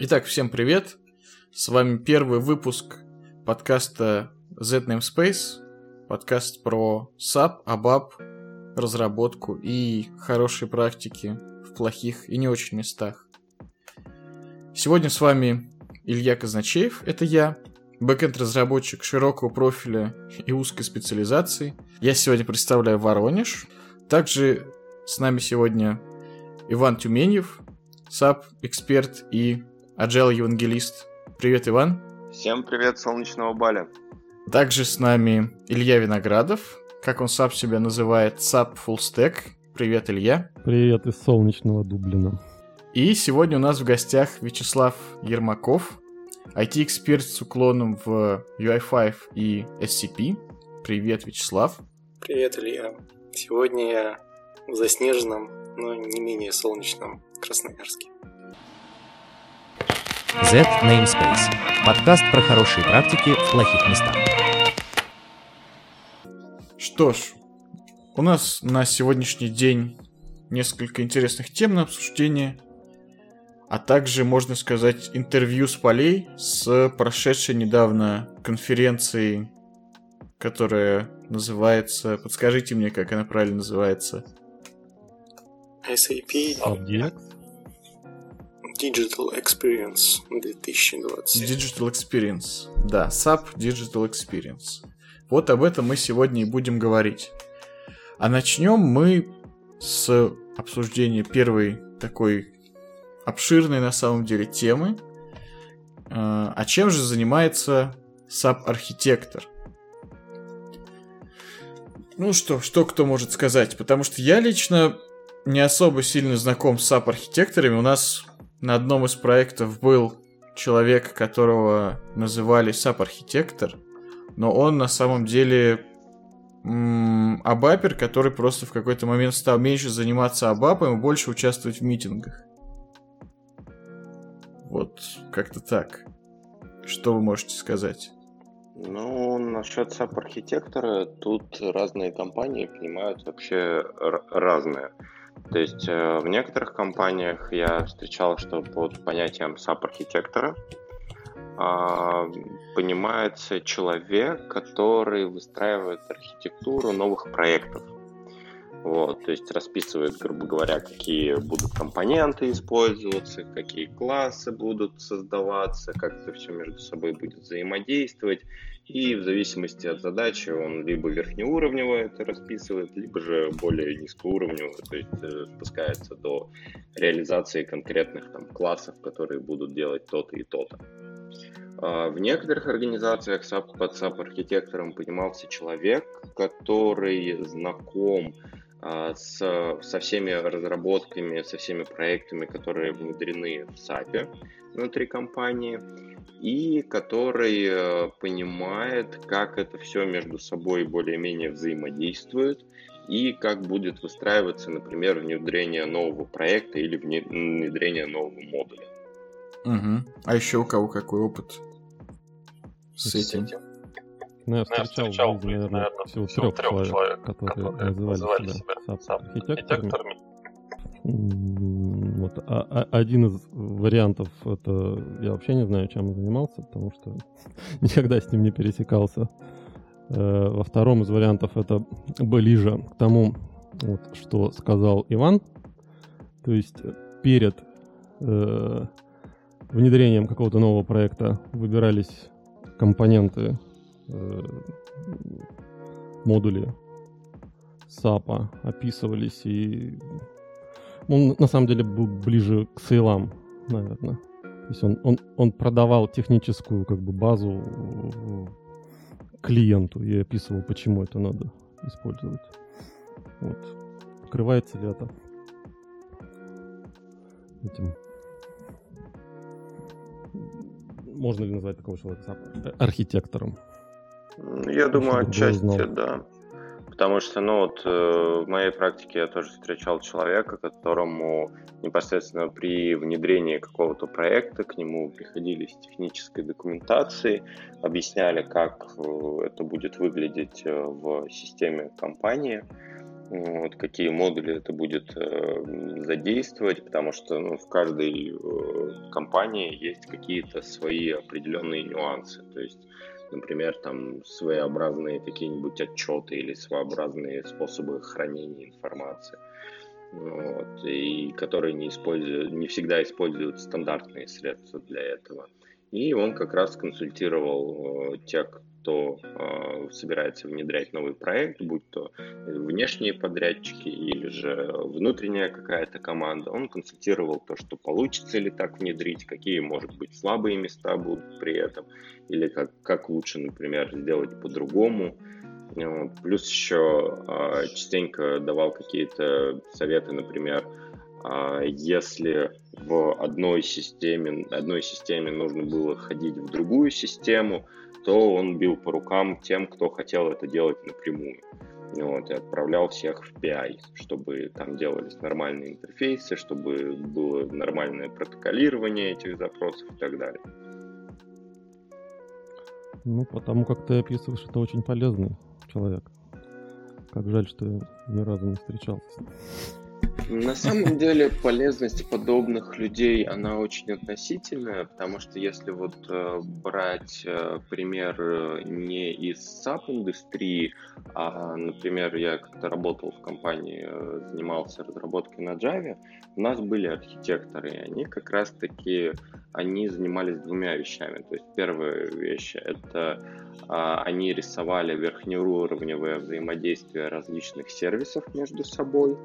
Итак, всем привет! С вами первый выпуск подкаста Z Namespace, подкаст про SAP, ABAP, разработку и хорошие практики в плохих и не очень местах. Сегодня с вами Илья Казначеев, это я, бэкэнд-разработчик широкого профиля и узкой специализации. Я сегодня представляю Воронеж. Также с нами сегодня Иван Тюменев, SAP-эксперт и Agile евангелист. Привет, Иван. Всем привет, солнечного Баля. Также с нами Илья Виноградов, как он сам себя называет, SAP Full Stack. Привет, Илья. Привет из солнечного Дублина. И сегодня у нас в гостях Вячеслав Ермаков, IT-эксперт с уклоном в UI5 и SCP. Привет, Вячеслав. Привет, Илья. Сегодня я в заснеженном, но не менее солнечном Красноярске. Z Namespace. Подкаст про хорошие практики в плохих местах. Что ж, у нас на сегодняшний день несколько интересных тем на обсуждение, а также, можно сказать, интервью с полей с прошедшей недавно конференцией, которая называется... Подскажите мне, как она правильно называется. SAP Subject. Digital Experience 2020. Digital Experience. Да, SAP Digital Experience. Вот об этом мы сегодня и будем говорить. А начнем мы с обсуждения первой такой обширной на самом деле темы. А а чем же занимается SAP-архитектор? Ну что, что кто может сказать? Потому что я лично не особо сильно знаком с SAP-архитекторами. У нас на одном из проектов был человек, которого называли SAP-архитектор, но он на самом деле абапер, который просто в какой-то момент стал меньше заниматься абапом и больше участвовать в митингах. Вот, как-то так. Что вы можете сказать? Ну, насчет SAP-архитектора, тут разные компании понимают вообще разное. То есть э, в некоторых компаниях я встречал, что под понятием SAP-архитектора а, понимается человек, который выстраивает архитектуру новых проектов. Вот, то есть расписывает, грубо говоря, какие будут компоненты использоваться, какие классы будут создаваться, как это все между собой будет взаимодействовать. И в зависимости от задачи он либо верхнеуровнево это расписывает, либо же более низкоуровнево, то есть э, спускается до реализации конкретных там, классов, которые будут делать то-то и то-то. А В некоторых организациях SAP, под SAP-архитектором понимался человек, который знаком а, с, со всеми разработками, со всеми проектами, которые внедрены в SAP внутри компании, и который э, понимает, как это все между собой более-менее взаимодействует, и как будет выстраиваться, например, внедрение нового проекта или вне- внедрение нового модуля. Угу. А еще у кого какой опыт с этим? Ну, я Ну, я встречал, встречал в жизни, наверное, наверное, всего трех трех человек, человек, которые которые называли себя себя SAP-архитекторами. архитекторами. М, Вот, а- а- один из вариантов, это я вообще не знаю, чем он занимался, потому что никогда с ним не пересекался. Э, Во втором из вариантов это ближе к тому, вот, что сказал Иван. То есть перед э, внедрением какого-то нового проекта выбирались компоненты, э, модули САПа описывались и он на самом деле был ближе к сейлам, наверное. То есть он, он, он продавал техническую как бы базу э, клиенту и описывал, почему это надо использовать. Вот. Открывается ли это этим? Можно ли назвать такого человека архитектором? Я думаю, отчасти, да. Потому что, ну вот, э, в моей практике я тоже встречал человека, которому непосредственно при внедрении какого-то проекта к нему приходили с технической документацией, объясняли, как э, это будет выглядеть э, в системе компании, вот, какие модули это будет э, задействовать, потому что ну, в каждой э, компании есть какие-то свои определенные нюансы. То есть, например, там своеобразные какие-нибудь отчеты или своеобразные способы хранения информации. Вот, и которые не, используют, не всегда используют стандартные средства для этого. И он как раз консультировал э, тех, кто э, собирается внедрять новый проект, будь то внешние подрядчики или же внутренняя какая-то команда, он консультировал то, что получится ли так внедрить, какие, может быть, слабые места будут при этом, или как, как лучше, например, сделать по-другому. Плюс еще э, частенько давал какие-то советы, например, э, если в одной системе, одной системе нужно было ходить в другую систему, то он бил по рукам тем, кто хотел это делать напрямую. Вот, и отправлял всех в PI, чтобы там делались нормальные интерфейсы, чтобы было нормальное протоколирование этих запросов и так далее. Ну, потому как ты описываешь, это очень полезный человек. Как жаль, что я ни разу не встречался. На самом деле полезность подобных людей, она очень относительная, потому что если вот э, брать э, пример э, не из SAP-индустрии, а, например, я как-то работал в компании, занимался разработкой на Java, у нас были архитекторы, и они как раз-таки, они занимались двумя вещами. То есть первая вещь — это а, они рисовали верхнеуровневое взаимодействие различных сервисов между собой,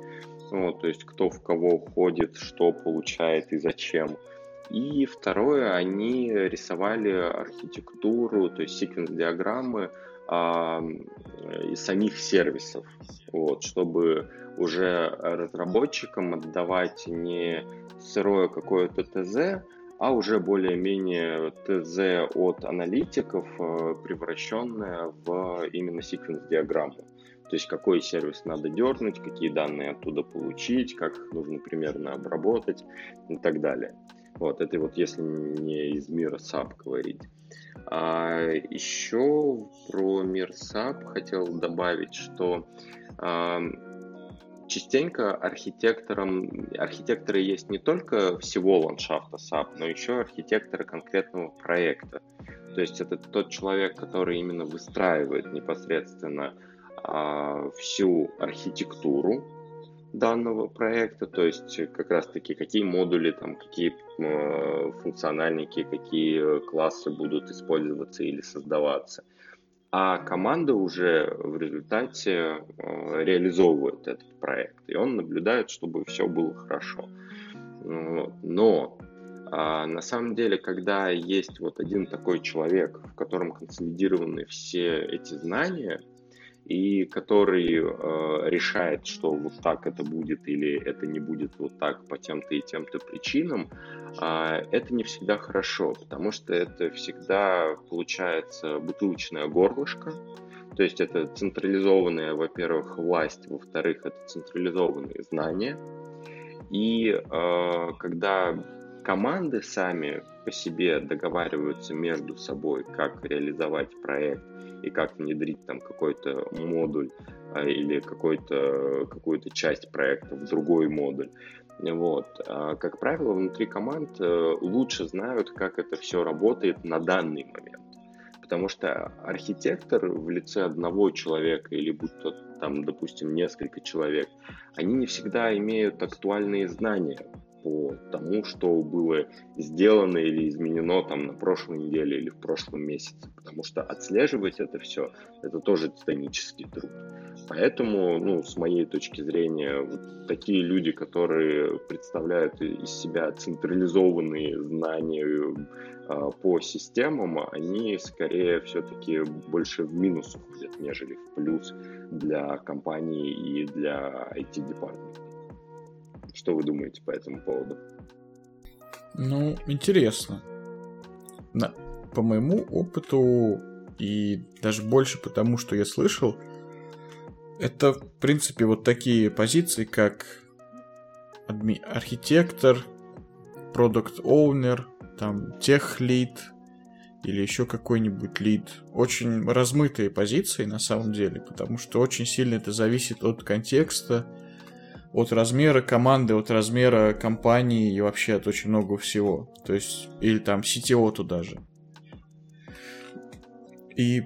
вот, то есть кто в кого входит, что получает и зачем. И второе, они рисовали архитектуру, то есть секвенс-диаграммы а, из самих сервисов, вот, чтобы уже разработчикам отдавать не сырое какое-то ТЗ, а уже более-менее ТЗ от аналитиков, э, превращенное в именно секвенс-диаграмму. То есть какой сервис надо дернуть, какие данные оттуда получить, как их нужно примерно обработать и так далее. Вот, это вот если не из мира SAP говорить. А еще про мир SAP хотел добавить, что а, частенько архитекторам, архитекторы есть не только всего ландшафта SAP, но еще архитекторы конкретного проекта. То есть это тот человек, который именно выстраивает непосредственно всю архитектуру данного проекта, то есть как раз таки какие модули, там, какие э, функциональники, какие классы будут использоваться или создаваться. А команда уже в результате э, реализовывает этот проект, и он наблюдает, чтобы все было хорошо. Но а, на самом деле, когда есть вот один такой человек, в котором консолидированы все эти знания, и который э, решает, что вот так это будет или это не будет вот так по тем-то и тем-то причинам, э, это не всегда хорошо, потому что это всегда получается бутылочное горлышко, то есть это централизованная, во-первых, власть, во-вторых, это централизованные знания. И э, когда команды сами по себе договариваются между собой, как реализовать проект, и как внедрить там какой-то модуль а, или какой-то, какую-то часть проекта в другой модуль. Вот. А, как правило, внутри команд э, лучше знают, как это все работает на данный момент. Потому что архитектор в лице одного человека или будь то там, допустим, несколько человек, они не всегда имеют актуальные знания по тому, что было сделано или изменено там на прошлой неделе или в прошлом месяце, потому что отслеживать это все, это тоже титанический труд. Поэтому, ну, с моей точки зрения, вот такие люди, которые представляют из себя централизованные знания э, по системам, они скорее все-таки больше в минус уходят, нежели в плюс для компании и для IT-департамента. Что вы думаете по этому поводу? Ну, интересно. На, по моему опыту и даже больше потому, что я слышал, это, в принципе, вот такие позиции, как адми- архитектор, продукт оунер там, тех лид или еще какой-нибудь лид. Очень размытые позиции на самом деле, потому что очень сильно это зависит от контекста, от размера команды, от размера компании и вообще от очень много всего. То есть, или там CTO туда же. И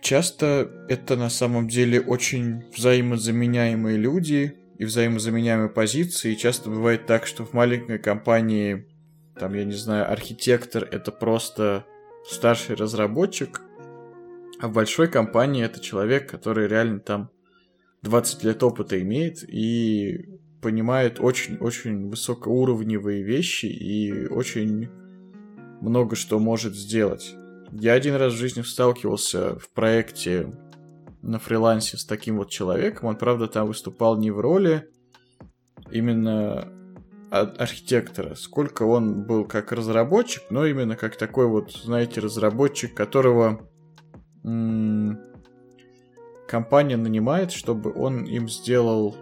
часто это на самом деле очень взаимозаменяемые люди и взаимозаменяемые позиции. И часто бывает так, что в маленькой компании, там, я не знаю, архитектор это просто старший разработчик, а в большой компании это человек, который реально там 20 лет опыта имеет и понимает очень-очень высокоуровневые вещи и очень много что может сделать. Я один раз в жизни сталкивался в проекте на фрилансе с таким вот человеком. Он, правда, там выступал не в роли именно архитектора, сколько он был как разработчик, но именно как такой вот, знаете, разработчик, которого м- компания нанимает, чтобы он им сделал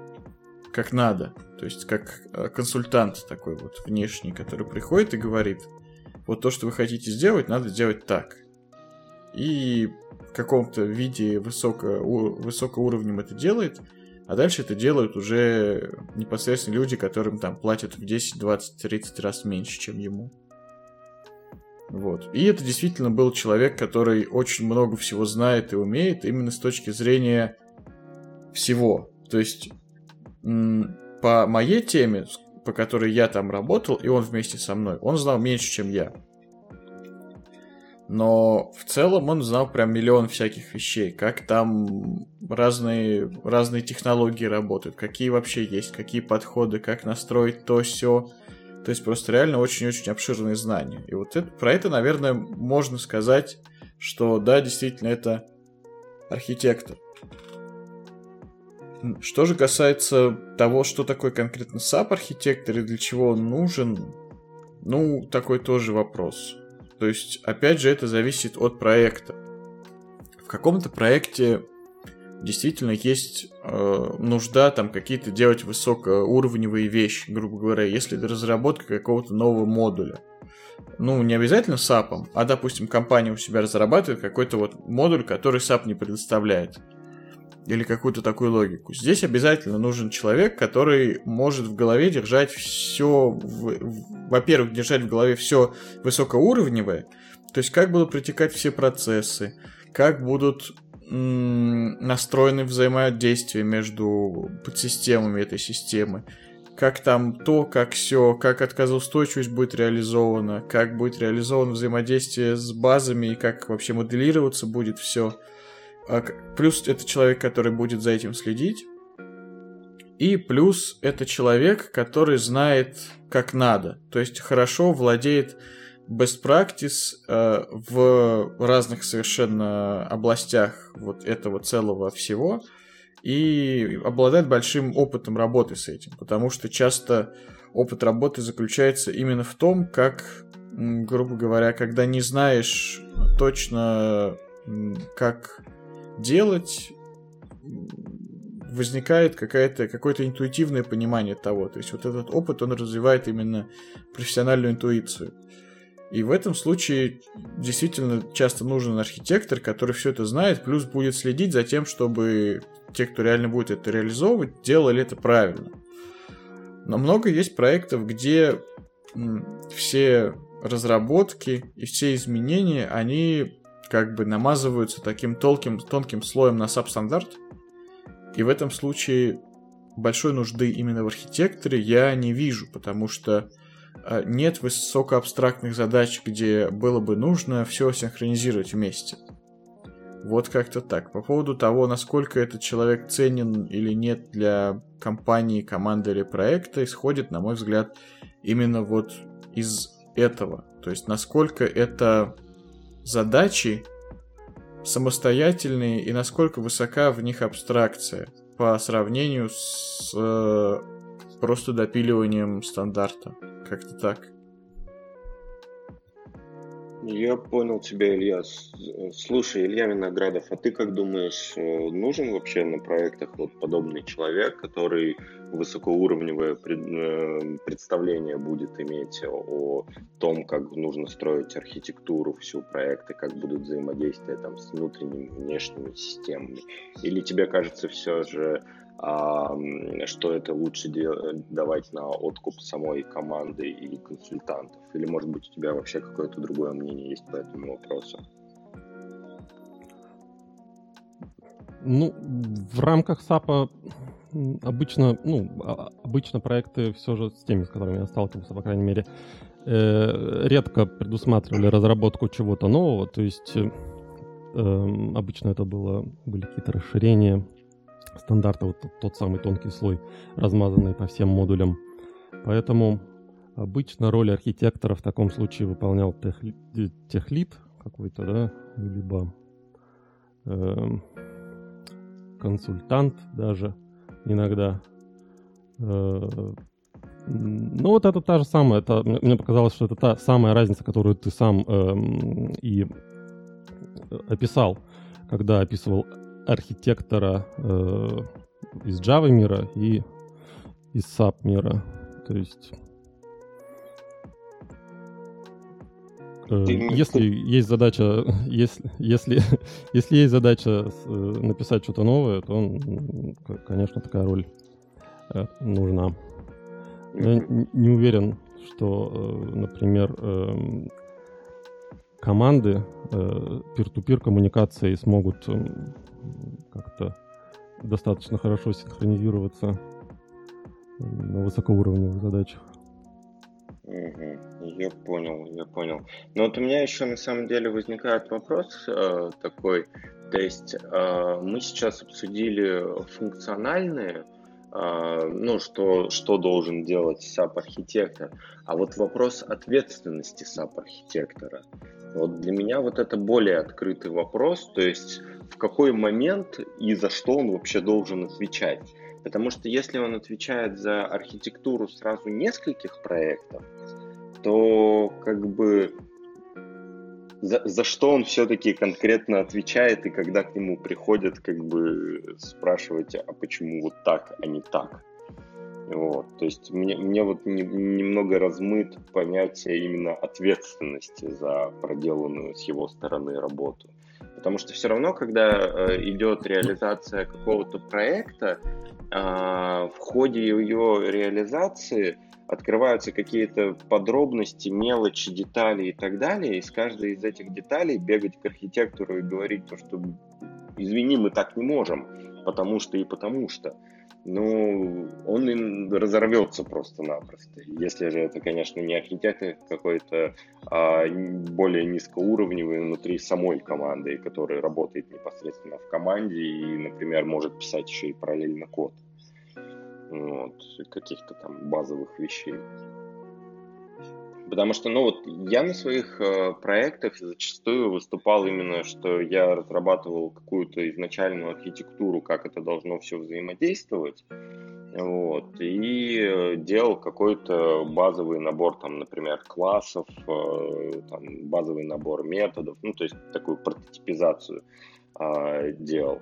как надо. То есть как э, консультант такой вот внешний, который приходит и говорит, вот то, что вы хотите сделать, надо сделать так. И в каком-то виде высоко, высокоуровнем это делает, а дальше это делают уже непосредственно люди, которым там платят в 10, 20, 30 раз меньше, чем ему. Вот. И это действительно был человек, который очень много всего знает и умеет именно с точки зрения всего. То есть по моей теме, по которой я там работал, и он вместе со мной, он знал меньше, чем я. Но в целом он знал прям миллион всяких вещей, как там разные, разные технологии работают, какие вообще есть, какие подходы, как настроить то все. То есть просто реально очень-очень обширные знания. И вот это, про это, наверное, можно сказать, что да, действительно, это архитектор. Что же касается того, что такое конкретно SAP-архитектор и для чего он нужен, ну, такой тоже вопрос. То есть, опять же, это зависит от проекта. В каком-то проекте действительно есть э, нужда там какие-то делать высокоуровневые вещи, грубо говоря, если это разработка какого-то нового модуля. Ну, не обязательно SAP, а, допустим, компания у себя разрабатывает какой-то вот модуль, который SAP не предоставляет или какую-то такую логику. Здесь обязательно нужен человек, который может в голове держать все, во-первых, держать в голове все высокоуровневое, то есть как будут протекать все процессы, как будут настроены взаимодействия между подсистемами этой системы, как там то, как все, как отказоустойчивость будет реализована, как будет реализовано взаимодействие с базами и как вообще моделироваться будет все. А плюс это человек, который будет за этим следить. И плюс это человек, который знает, как надо. То есть хорошо владеет best practice э, в разных совершенно областях вот этого целого всего и обладает большим опытом работы с этим, потому что часто опыт работы заключается именно в том, как, грубо говоря, когда не знаешь точно, как делать, возникает какая-то, какое-то интуитивное понимание того. То есть вот этот опыт, он развивает именно профессиональную интуицию. И в этом случае действительно часто нужен архитектор, который все это знает, плюс будет следить за тем, чтобы те, кто реально будет это реализовывать, делали это правильно. Но много есть проектов, где все разработки и все изменения, они как бы намазываются таким тонким, тонким слоем на саб-стандарт. И в этом случае большой нужды именно в архитекторе я не вижу, потому что нет высокоабстрактных задач, где было бы нужно все синхронизировать вместе. Вот как-то так. По поводу того, насколько этот человек ценен или нет для компании, команды или проекта, исходит, на мой взгляд, именно вот из этого. То есть, насколько это задачи самостоятельные и насколько высока в них абстракция по сравнению с э, просто допиливанием стандарта. Как-то так. Я понял тебя, Илья. Слушай, Илья Виноградов, а ты как думаешь, э, нужен вообще на проектах вот подобный человек, который высокоуровневое э, представление будет иметь о том, как нужно строить архитектуру всю проекта, как будут взаимодействия там с внутренними, внешними системами? Или тебе кажется все же, что это лучше давать на откуп самой команды и консультантов? Или, может быть, у тебя вообще какое-то другое мнение есть по этому вопросу? Ну, в рамках САПа обычно, ну, а, обычно проекты все же с теми, с которыми я сталкивался, по крайней мере, э, редко предусматривали разработку чего-то нового, то есть эм, обычно это было, были какие-то расширения стандарта, вот тот, самый тонкий слой, размазанный по всем модулям. Поэтому обычно роль архитектора в таком случае выполнял тех, техлит какой-то, да, либо э, консультант даже иногда. Э, ну, вот это та же самая, это, мне показалось, что это та самая разница, которую ты сам эм, и описал, когда описывал архитектора э, из Java мира и из SAP мира. То есть э, если есть задача, если, если, если есть задача э, написать что-то новое, то, конечно, такая роль э, нужна. Я не уверен, что, например, эм, команды peer-to-peer коммуникации смогут как-то достаточно хорошо синхронизироваться на высокоуровневых задачах. Я понял, я понял. Но вот у меня еще на самом деле возникает вопрос э, такой. То есть э, мы сейчас обсудили функциональные, э, ну, что, что должен делать SAP-архитектор, а вот вопрос ответственности SAP-архитектора. Вот для меня вот это более открытый вопрос, то есть в какой момент и за что он вообще должен отвечать. Потому что если он отвечает за архитектуру сразу нескольких проектов, то как бы за, за что он все-таки конкретно отвечает и когда к нему приходят как бы спрашивать, а почему вот так, а не так. Вот. То есть мне, мне вот не, немного размыт понятие именно ответственности за проделанную с его стороны работу. Потому что все равно, когда э, идет реализация какого-то проекта, э, в ходе ее реализации открываются какие-то подробности, мелочи, детали и так далее, и с каждой из этих деталей бегать к архитектору и говорить то, что извини, мы так не можем, потому что и потому что ну, он им разорвется просто-напросто. Если же это, конечно, не архитектор какой-то, а более низкоуровневый внутри самой команды, который работает непосредственно в команде и, например, может писать еще и параллельно код. Вот, каких-то там базовых вещей. Потому что, ну вот, я на своих э, проектах зачастую выступал именно, что я разрабатывал какую-то изначальную архитектуру, как это должно все взаимодействовать, вот, и делал какой-то базовый набор, там, например, классов, э, там, базовый набор методов, ну, то есть такую прототипизацию э, делал.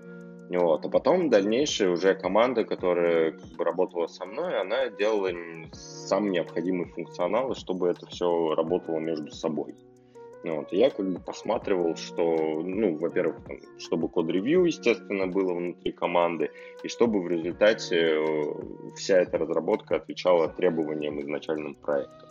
Вот. А потом дальнейшая уже команда, которая работала со мной, она делала сам необходимый функционал, чтобы это все работало между собой. Вот. И я как бы посматривал, что, ну, во-первых, там, чтобы код-ревью, естественно, было внутри команды, и чтобы в результате э, вся эта разработка отвечала требованиям изначальным проекта.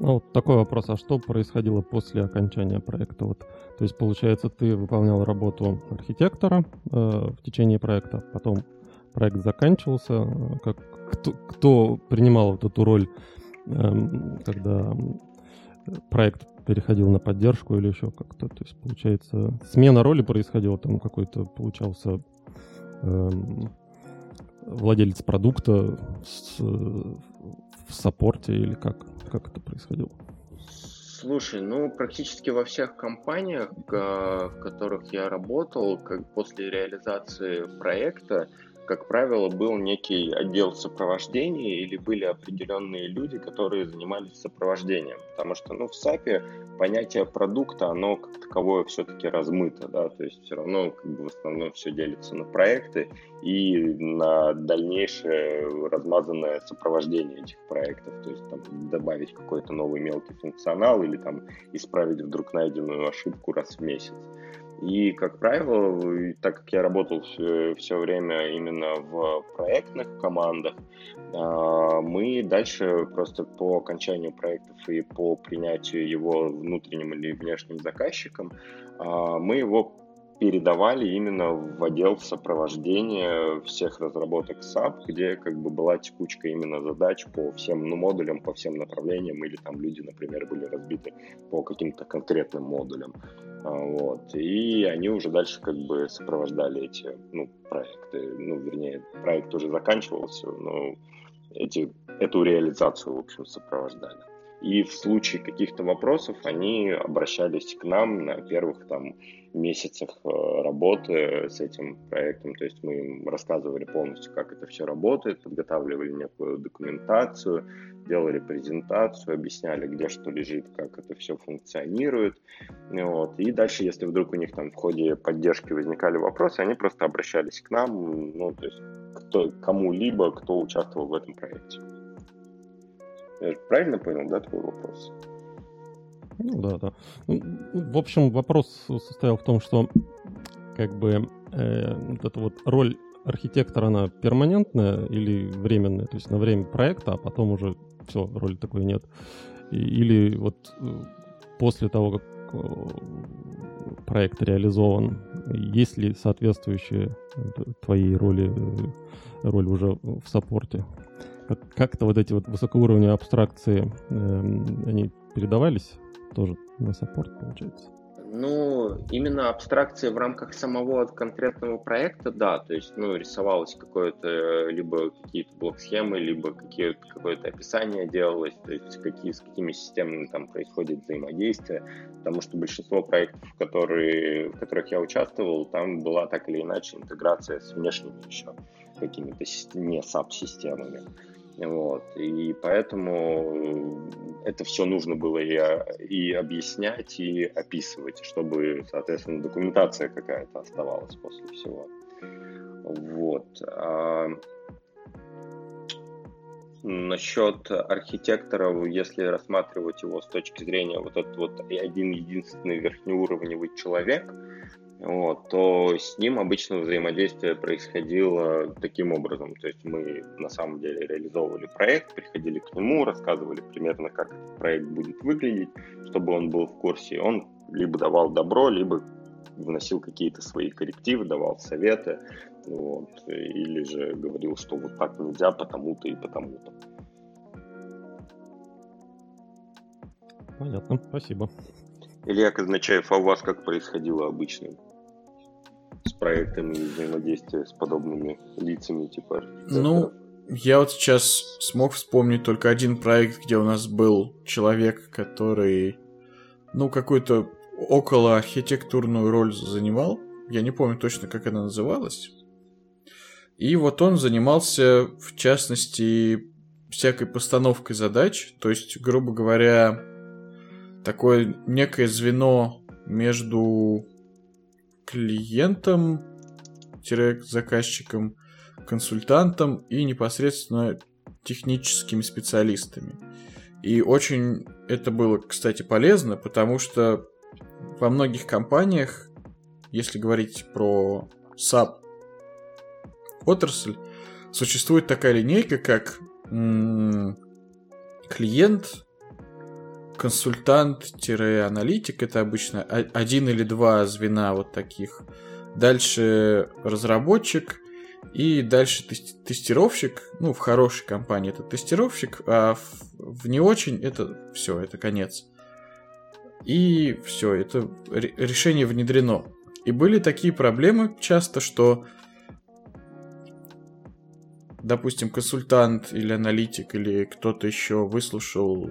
Ну, вот такой вопрос, а что происходило после окончания проекта? Вот, то есть, получается, ты выполнял работу архитектора э, в течение проекта, потом проект заканчивался, как, кто, кто принимал вот эту роль, э, когда проект переходил на поддержку или еще как-то, то есть, получается, смена роли происходила, там какой-то получался э, владелец продукта с, в саппорте или как? Как это происходило? Слушай, ну практически во всех компаниях, в которых я работал, как после реализации проекта, как правило, был некий отдел сопровождения или были определенные люди, которые занимались сопровождением. Потому что ну, в САПе понятие продукта, оно как таковое все-таки размыто, да, то есть все равно как бы в основном все делится на проекты и на дальнейшее размазанное сопровождение этих проектов, то есть там добавить какой-то новый мелкий функционал или там исправить вдруг найденную ошибку раз в месяц. И, как правило, так как я работал все, все время именно в проектных командах, а, мы дальше просто по окончанию проектов и по принятию его внутренним или внешним заказчикам, а, мы его передавали именно в отдел сопровождения всех разработок SAP, где как бы была текучка именно задач по всем ну, модулям, по всем направлениям, или там люди, например, были разбиты по каким-то конкретным модулям. А, вот. И они уже дальше как бы сопровождали эти ну, проекты. Ну, вернее, проект уже заканчивался, но эти, эту реализацию, в общем, сопровождали. И в случае каких-то вопросов они обращались к нам на первых там месяцах э, работы с этим проектом. То есть мы им рассказывали полностью, как это все работает, подготавливали некую документацию, делали презентацию, объясняли, где что лежит, как это все функционирует. Вот. И дальше, если вдруг у них там в ходе поддержки возникали вопросы, они просто обращались к нам, ну, то есть кто, кому-либо, кто участвовал в этом проекте. Я правильно понял, да, твой вопрос? Ну да, да. Ну, в общем, вопрос состоял в том, что как бы э, вот эта вот роль архитектора, она перманентная или временная, то есть на время проекта, а потом уже все, роли такой нет. Или вот э, после того, как э, проект реализован, есть ли соответствующие твоей роли роль уже в саппорте? Как-то вот эти вот высокоуровневые абстракции, эм, они передавались тоже на саппорт, получается? Ну, именно абстракции в рамках самого конкретного проекта, да, то есть, ну, рисовалось какое-то, либо какие-то блок-схемы, либо какое-то описание делалось, то есть какие, с какими системами там происходит взаимодействие, потому что большинство проектов, которые, в которых я участвовал, там была так или иначе интеграция с внешними еще какими-то не SAP-системами. Вот. И поэтому это все нужно было и, и объяснять, и описывать, чтобы, соответственно, документация какая-то оставалась после всего. Вот. А насчет архитектора, если рассматривать его с точки зрения вот этот вот один единственный верхнеуровневый человек, вот, то с ним обычно взаимодействие происходило таким образом. То есть мы на самом деле реализовывали проект, приходили к нему, рассказывали примерно, как этот проект будет выглядеть, чтобы он был в курсе. Он либо давал добро, либо вносил какие-то свои коррективы, давал советы, вот, или же говорил, что вот так нельзя, потому-то и потому-то. Понятно, спасибо. Илья Казначаев, а у вас как происходило обычно? С проектами и взаимодействия с подобными лицами, типа Ну, я вот сейчас смог вспомнить только один проект, где у нас был человек, который, ну, какую-то около архитектурную роль занимал. Я не помню точно, как она называлась. И вот он занимался, в частности, всякой постановкой задач. То есть, грубо говоря, такое некое звено между клиентом, заказчиком, консультантом и непосредственно техническими специалистами. И очень это было, кстати, полезно, потому что во многих компаниях, если говорить про SAP отрасль, существует такая линейка, как клиент, консультант-аналитик, это обычно один или два звена вот таких. Дальше разработчик и дальше тестировщик. Ну, в хорошей компании это тестировщик, а в, не очень это все, это конец. И все, это решение внедрено. И были такие проблемы часто, что допустим, консультант или аналитик или кто-то еще выслушал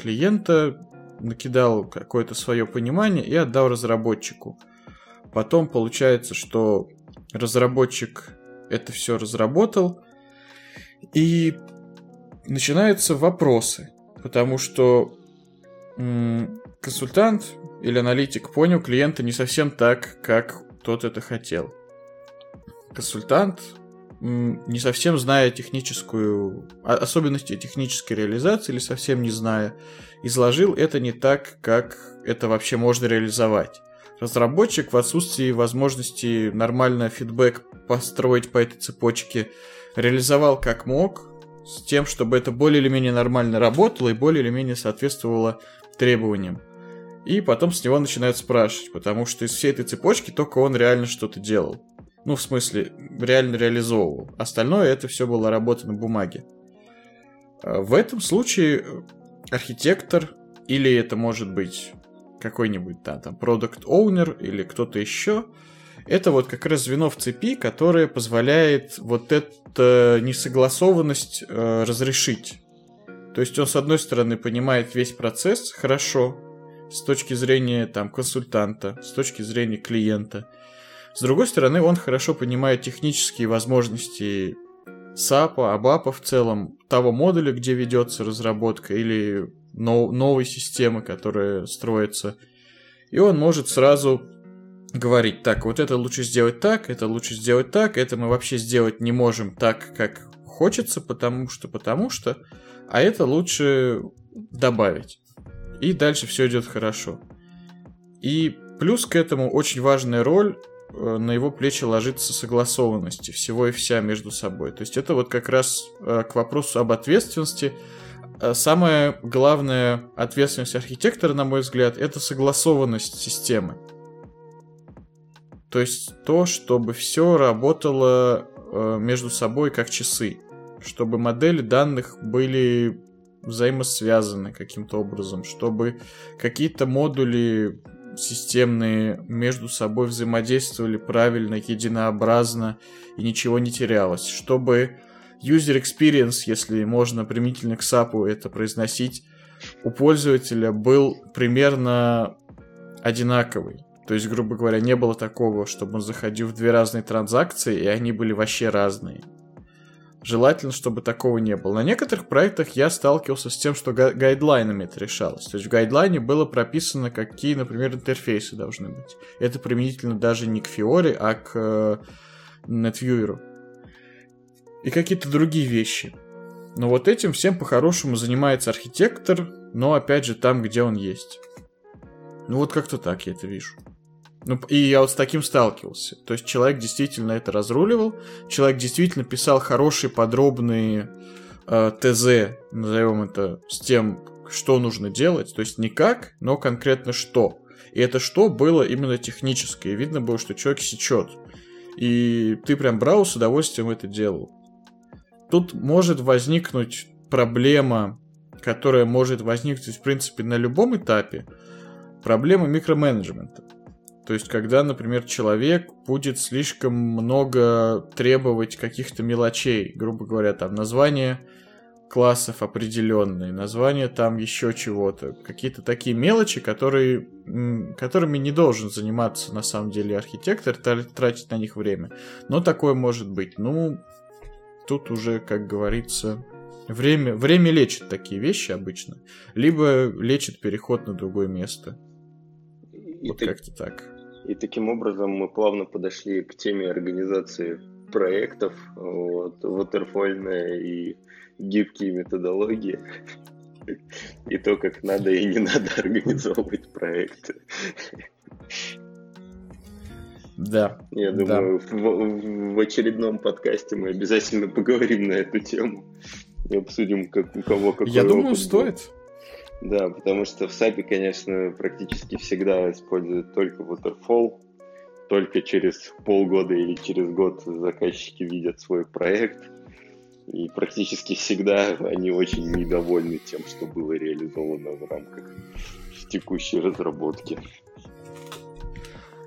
клиента, накидал какое-то свое понимание и отдал разработчику. Потом получается, что разработчик это все разработал. И начинаются вопросы, потому что м- консультант или аналитик понял клиента не совсем так, как тот это хотел. Консультант не совсем зная техническую особенности технической реализации или совсем не зная, изложил это не так, как это вообще можно реализовать. Разработчик в отсутствии возможности нормально фидбэк построить по этой цепочке реализовал как мог, с тем, чтобы это более или менее нормально работало и более или менее соответствовало требованиям. И потом с него начинают спрашивать, потому что из всей этой цепочки только он реально что-то делал. Ну, в смысле, реально реализовывал. Остальное это все было работа на бумаге. А в этом случае архитектор, или это может быть какой-нибудь да, там product owner или кто-то еще, это вот как раз звено в цепи, которое позволяет вот эту несогласованность э, разрешить. То есть он, с одной стороны, понимает весь процесс хорошо, с точки зрения там консультанта, с точки зрения клиента. С другой стороны, он хорошо понимает технические возможности САПа, АБАПа в целом, того модуля, где ведется разработка, или нов- новой системы, которая строится. И он может сразу говорить, так, вот это лучше сделать так, это лучше сделать так, это мы вообще сделать не можем так, как хочется, потому что, потому что, а это лучше добавить. И дальше все идет хорошо. И плюс к этому очень важная роль на его плечи ложится согласованности всего и вся между собой. То есть это вот как раз э, к вопросу об ответственности. Э, самая главная ответственность архитектора, на мой взгляд, это согласованность системы. То есть то, чтобы все работало между собой как часы. Чтобы модели данных были взаимосвязаны каким-то образом, чтобы какие-то модули системные между собой взаимодействовали правильно, единообразно и ничего не терялось, чтобы user experience, если можно применительно к SAP это произносить, у пользователя был примерно одинаковый. То есть, грубо говоря, не было такого, чтобы он заходил в две разные транзакции, и они были вообще разные. Желательно, чтобы такого не было. На некоторых проектах я сталкивался с тем, что га- гайдлайнами это решалось. То есть в гайдлайне было прописано, какие, например, интерфейсы должны быть. Это применительно даже не к Fiori, а к э, NetViewer. И какие-то другие вещи. Но вот этим всем по-хорошему занимается архитектор, но опять же там, где он есть. Ну вот как-то так я это вижу. Ну, и я вот с таким сталкивался. То есть человек действительно это разруливал, человек действительно писал хорошие подробные э, ТЗ, назовем это, с тем, что нужно делать. То есть не как, но конкретно что. И это что было именно техническое. Видно было, что человек сечет. И ты прям брал с удовольствием это делал. Тут может возникнуть проблема, которая может возникнуть, в принципе, на любом этапе. Проблема микроменеджмента. То есть, когда, например, человек будет слишком много требовать каких-то мелочей, грубо говоря, там название классов определенные, название там еще чего-то, какие-то такие мелочи, которые, которыми не должен заниматься на самом деле архитектор, тратить на них время. Но такое может быть. Ну, тут уже, как говорится, время, время лечит такие вещи обычно, либо лечит переход на другое место. И вот ты... как-то так. И таким образом мы плавно подошли к теме организации проектов, вот, ватерфольная и гибкие методологии, и то, как надо и не надо организовывать проекты. Да. Я думаю, да. В, в очередном подкасте мы обязательно поговорим на эту тему и обсудим, как у кого какой Я думаю, стоит. Да, потому что в SAP, конечно, практически всегда используют только Waterfall. Только через полгода или через год заказчики видят свой проект. И практически всегда они очень недовольны тем, что было реализовано в рамках текущей разработки.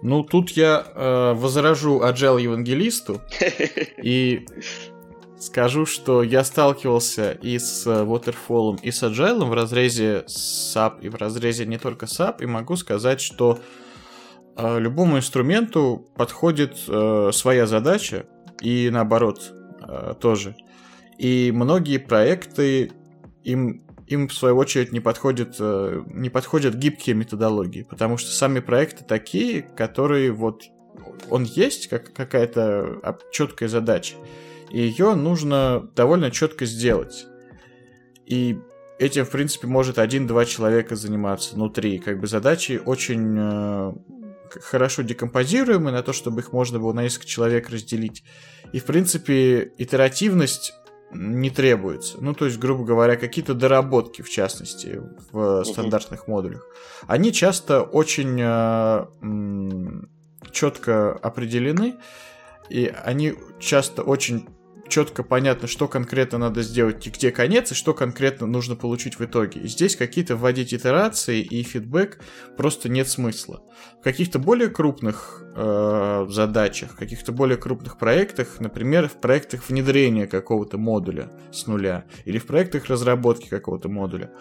Ну, тут я э, возражу Agile евангелисту и Скажу, что я сталкивался и с э, Waterfall, и с Agile в разрезе SAP, и в разрезе не только SAP, и могу сказать, что э, любому инструменту подходит э, своя задача, и наоборот тоже. И многие проекты им им, в свою очередь, не подходят, не подходят гибкие методологии, потому что сами проекты такие, которые вот он есть, как какая-то четкая задача, и ее нужно довольно четко сделать. И этим, в принципе, может один-два человека заниматься внутри. Как бы задачи очень э, хорошо декомпозируемы на то, чтобы их можно было на несколько человек разделить. И, в принципе, итеративность не требуется. Ну, то есть, грубо говоря, какие-то доработки, в частности, в стандартных модулях. Они часто очень э, четко определены, и они часто очень четко понятно, что конкретно надо сделать и где конец, и что конкретно нужно получить в итоге. И здесь какие-то вводить итерации и фидбэк просто нет смысла. В каких-то более крупных э, задачах, в каких-то более крупных проектах, например, в проектах внедрения какого-то модуля с нуля, или в проектах разработки какого-то модуля,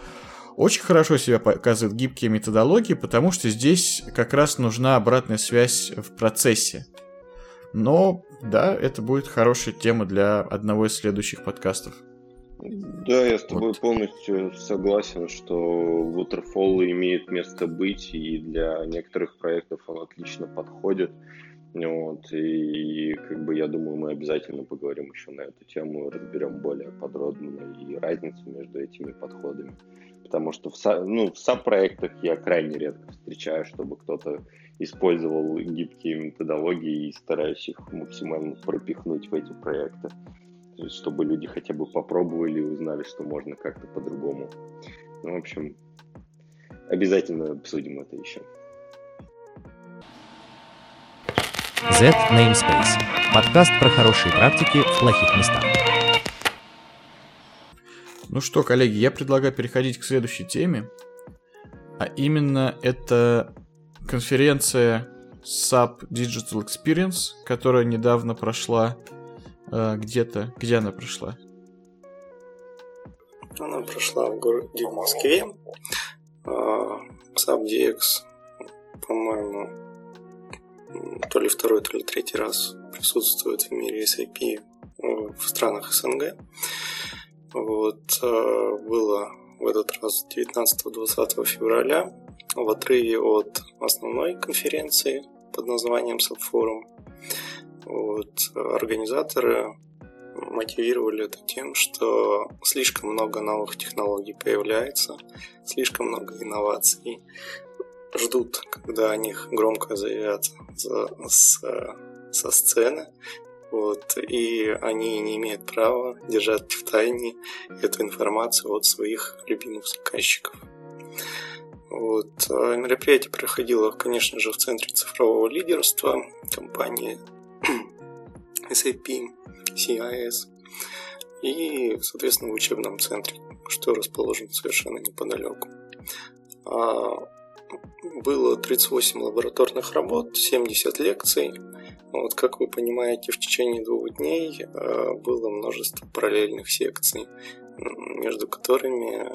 очень хорошо себя показывают гибкие методологии, потому что здесь как раз нужна обратная связь в процессе. Но да, это будет хорошая тема для одного из следующих подкастов. Да, я с тобой вот. полностью согласен, что Waterfall имеет место быть, и для некоторых проектов он отлично подходит. Вот, и, и как бы я думаю, мы обязательно поговорим еще на эту тему, разберем более подробно и разницу между этими подходами. Потому что в, ну, в саб-проектах я крайне редко встречаю, чтобы кто-то использовал гибкие методологии и стараюсь их максимально пропихнуть в эти проекты. Чтобы люди хотя бы попробовали и узнали, что можно как-то по-другому. Ну, в общем, обязательно обсудим это еще. Z Namespace. Подкаст про хорошие практики в плохих местах. Ну что, коллеги, я предлагаю переходить к следующей теме. А именно это конференция SAP Digital Experience, которая недавно прошла э, где-то. Где она прошла? Она прошла в городе в Москве. Э, SAP DX, по-моему, то ли второй, то ли третий раз присутствует в мире SAP в странах СНГ. Вот, э, было в этот раз 19-20 февраля в отрыве от основной конференции под названием Subforum. Вот, организаторы мотивировали это тем, что слишком много новых технологий появляется, слишком много инноваций. Ждут, когда о них громко заявят за, с, со сцены, вот, и они не имеют права держать в тайне эту информацию от своих любимых заказчиков. Вот. А мероприятие проходило, конечно же, в Центре цифрового лидерства компании SAP CIS и, соответственно, в учебном центре, что расположен совершенно неподалеку. А, было 38 лабораторных работ, 70 лекций. Вот, как вы понимаете, в течение двух дней а, было множество параллельных секций, между которыми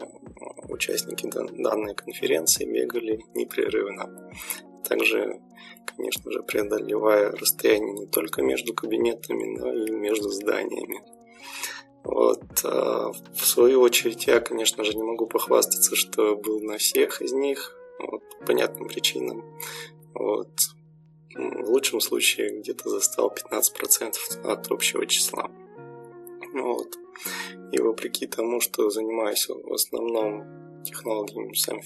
участники данной конференции бегали непрерывно. Также, конечно же, преодолевая расстояние не только между кабинетами, но и между зданиями. Вот. А, в свою очередь, я, конечно же, не могу похвастаться, что был на всех из них, вот, по понятным причинам. Вот. В лучшем случае где-то застал 15% от общего числа. Вот. И вопреки тому, что занимаюсь в основном технологиями сам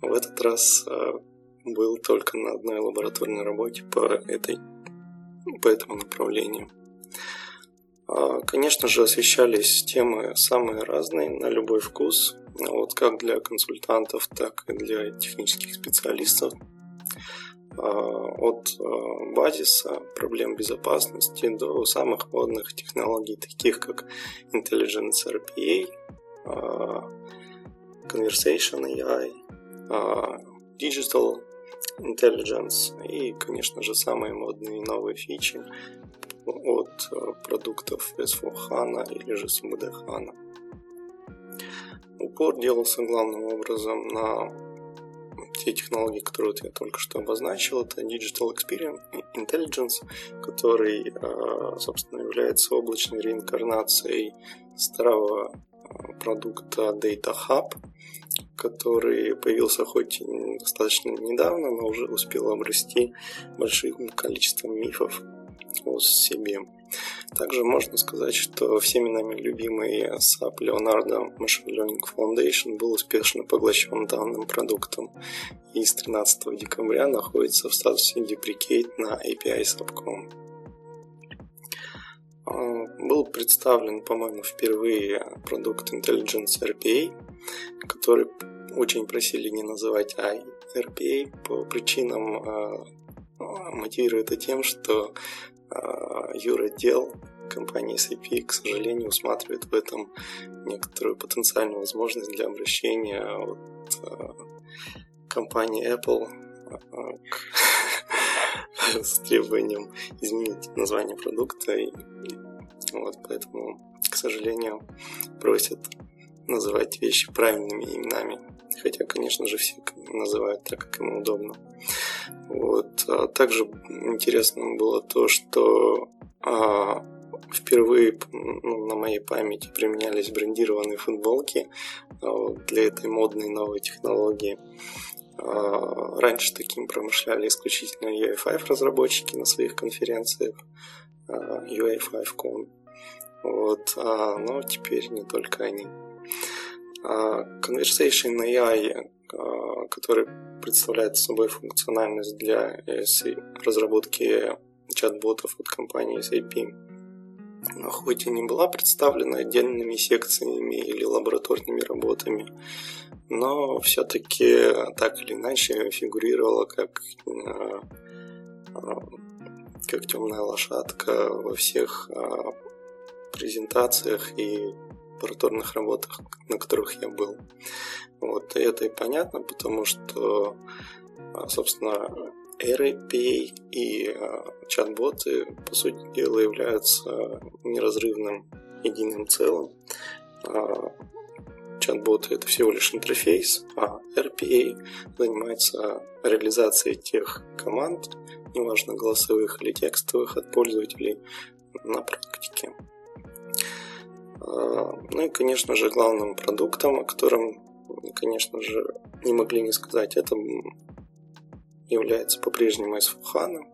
в этот раз э, был только на одной лабораторной работе по, этой, по этому направлению. А, конечно же, освещались темы самые разные, на любой вкус, вот как для консультантов, так и для технических специалистов. А, от а, базиса проблем безопасности до самых модных технологий, таких как Intelligence RPA, а, Conversation AI, Digital Intelligence и, конечно же, самые модные новые фичи от продуктов S4HANA или же SUBD HANA. Упор делался главным образом на те технологии, которые вот я только что обозначил, это Digital Experience Intelligence, который, собственно, является облачной реинкарнацией старого продукта Data Hub, который появился хоть достаточно недавно, но уже успел обрасти большим количеством мифов о себе. Также можно сказать, что всеми нами любимый SAP Leonardo Machine Learning Foundation был успешно поглощен данным продуктом и с 13 декабря находится в статусе Deprecate на API SAP.com. А, был представлен, по-моему, впервые продукт Intelligence RPA, который очень просили не называть RPA по причинам а, мотивируя это тем, что а, юротдел компании SAP, к сожалению, усматривает в этом некоторую потенциальную возможность для обращения от компании Apple к, с требованием изменить название продукта. И, вот, поэтому, к сожалению, просят называть вещи правильными именами. Хотя, конечно же, все называют так, как ему удобно. Вот. А также интересно было то, что а, впервые ну, на моей памяти применялись брендированные футболки а, для этой модной новой технологии. А, раньше таким промышляли исключительно UI5 разработчики на своих конференциях а, UI5Con. Вот, а, но теперь не только они. А, Conversation AI, а, который представляет собой функциональность для разработки чат-ботов от компании SAP, хоть и не была представлена отдельными секциями или лабораторными работами, но все-таки так или иначе фигурировала как, а, как темная лошадка во всех презентациях и лабораторных работах, на которых я был. Вот, и это и понятно, потому что, а, собственно, RAPA и а, чат-боты, по сути дела, являются неразрывным единым целым. А, чат-боты это всего лишь интерфейс, а RPA занимается реализацией тех команд, неважно голосовых или текстовых, от пользователей на практике. А, ну и, конечно же, главным продуктом, о котором, конечно же, не могли не сказать, это является по-прежнему S4HANA.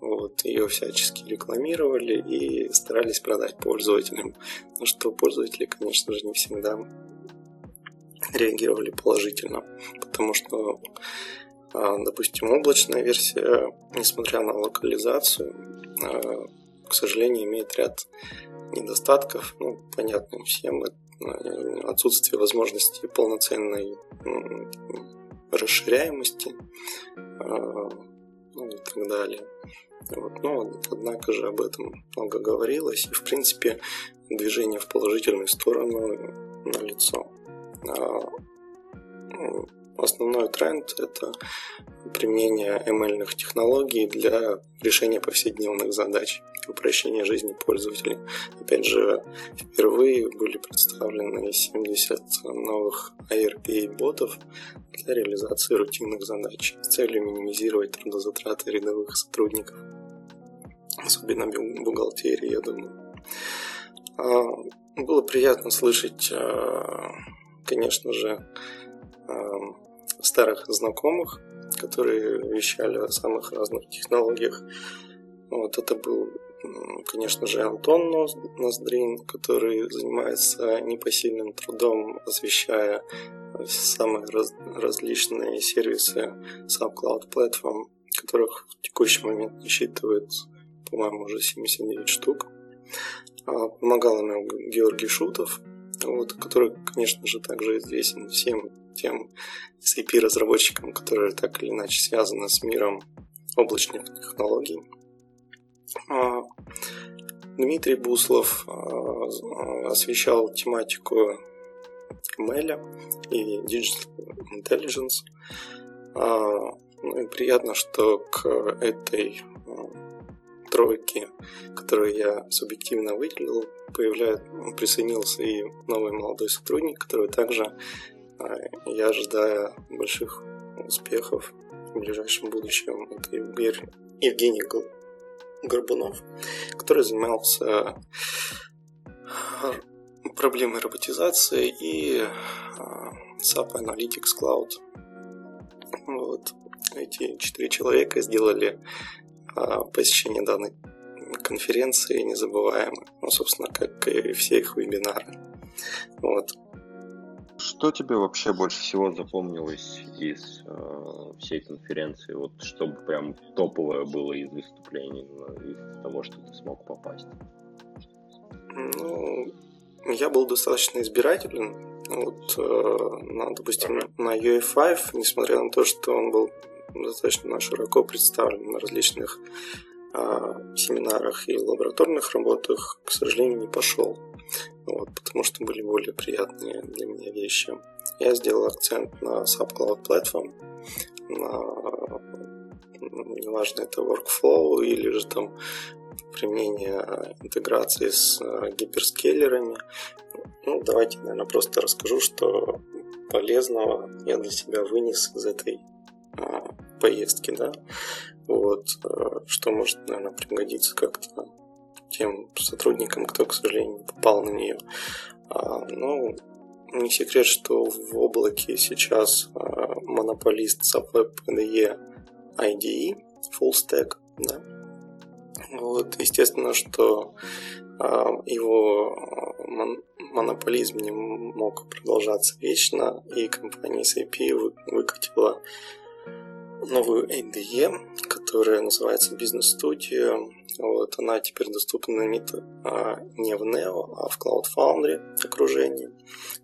Вот, ее всячески рекламировали и старались продать пользователям. На что пользователи, конечно же, не всегда реагировали положительно, потому что, а, допустим, облачная версия, несмотря на локализацию, а, к сожалению, имеет ряд недостатков, ну, понятно всем, э, отсутствие возможности полноценной расширяемости э, ну, и так далее. Вот. Но, однако же об этом много говорилось, и, в принципе, движение в положительную сторону налицо. Основной тренд – это применение ML технологий для решения повседневных задач упрощения жизни пользователей. Опять же, впервые были представлены 70 новых IRPA-ботов для реализации рутинных задач с целью минимизировать трудозатраты рядовых сотрудников, особенно бухгалтерии, я думаю. А, было приятно слышать, а, конечно же, старых знакомых, которые вещали о самых разных технологиях. Вот это был конечно же, Антон Ноздрин, который занимается непосильным трудом, освещая самые раз, различные сервисы SubCloud Platform, которых в текущий момент насчитывает, по-моему, уже 79 штук. А, помогал ему Георгий Шутов, вот, который, конечно же, также известен всем тем SAP-разработчикам, которые так или иначе связаны с миром облачных технологий. А, Дмитрий Буслов а, освещал тематику ML и Digital Intelligence. А, ну и приятно, что к этой тройке, которую я субъективно выделил, появляет, присоединился и новый молодой сотрудник, который также, я ожидаю больших успехов в ближайшем будущем. Это Евгений Горбунов, который занимался проблемой роботизации и SAP Analytics Cloud. Вот. Эти четыре человека сделали посещение данной конференции незабываемым. Ну, собственно, как и все их вебинары. Вот. Что тебе вообще больше всего запомнилось из э, всей конференции? Вот чтобы прям топовое было из выступлений, из того, что ты смог попасть? Ну, я был достаточно избирателен. Вот, э, на, допустим, на UE5, несмотря на то, что он был достаточно широко представлен на различных э, семинарах и лабораторных работах, к сожалению, не пошел вот, потому что были более приятные для меня вещи. Я сделал акцент на SubCloud Platform, на неважно это workflow или же там применение интеграции с э, гиперскейлерами. Ну, давайте, наверное, просто расскажу, что полезного я для себя вынес из этой а, поездки, да. Вот, э, что может, наверное, пригодиться как-то тем сотрудникам, кто, к сожалению, попал на нее. А, ну, не секрет, что в облаке сейчас а, монополист SAP PDE IDE, full stack, да. Вот, естественно, что а, его монополизм не мог продолжаться вечно, и компания SAP выкатила новую IDE, которая называется Business Studio. Вот, она теперь доступна не, а, не в Neo, а в Cloud Foundry окружении.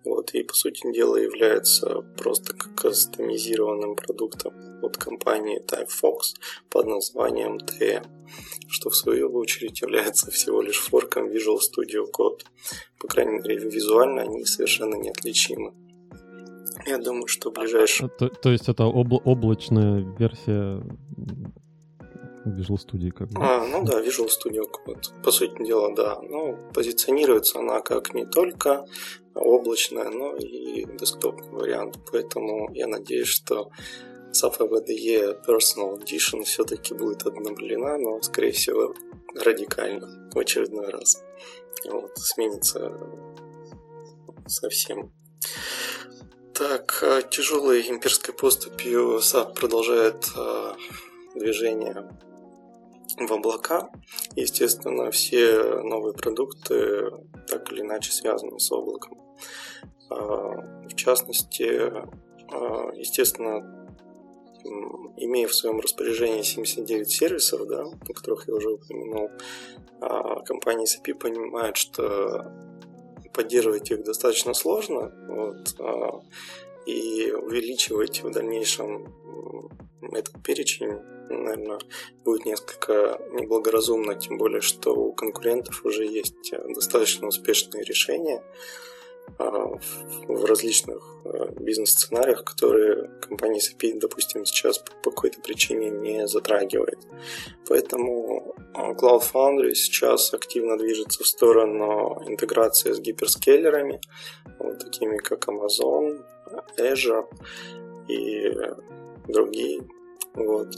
Вот, и, по сути дела, является просто кастомизированным продуктом от компании TypeFox под названием TM, что в свою очередь является всего лишь форком Visual Studio Code. По крайней мере, визуально они совершенно неотличимы. Я думаю, что ближайшее... То, то есть это обла- облачная версия Visual Studio как бы? А, ну да, Visual Studio Code. По сути дела, да. Ну, позиционируется она как не только облачная, но и десктопный вариант. Поэтому я надеюсь, что SAP Web IDE Personal Edition все-таки будет обновлена, но, скорее всего, радикально в очередной раз. Вот, сменится совсем так, э, тяжелой имперской поступью SAP продолжает э, движение в облака. Естественно, все новые продукты так или иначе связаны с облаком. Э, в частности, естественно, имея в своем распоряжении 79 сервисов, да, о которых я уже упомянул, компания SAP понимает, что поддерживать их достаточно сложно, вот, а, и увеличивать в дальнейшем этот перечень, наверное, будет несколько неблагоразумно, тем более, что у конкурентов уже есть достаточно успешные решения, в различных а, бизнес-сценариях, которые компания SAP, допустим, сейчас по какой-то причине не затрагивает. Поэтому а, Cloud Foundry сейчас активно движется в сторону интеграции с гиперскейлерами, вот такими как Amazon, Azure и другие. Вот.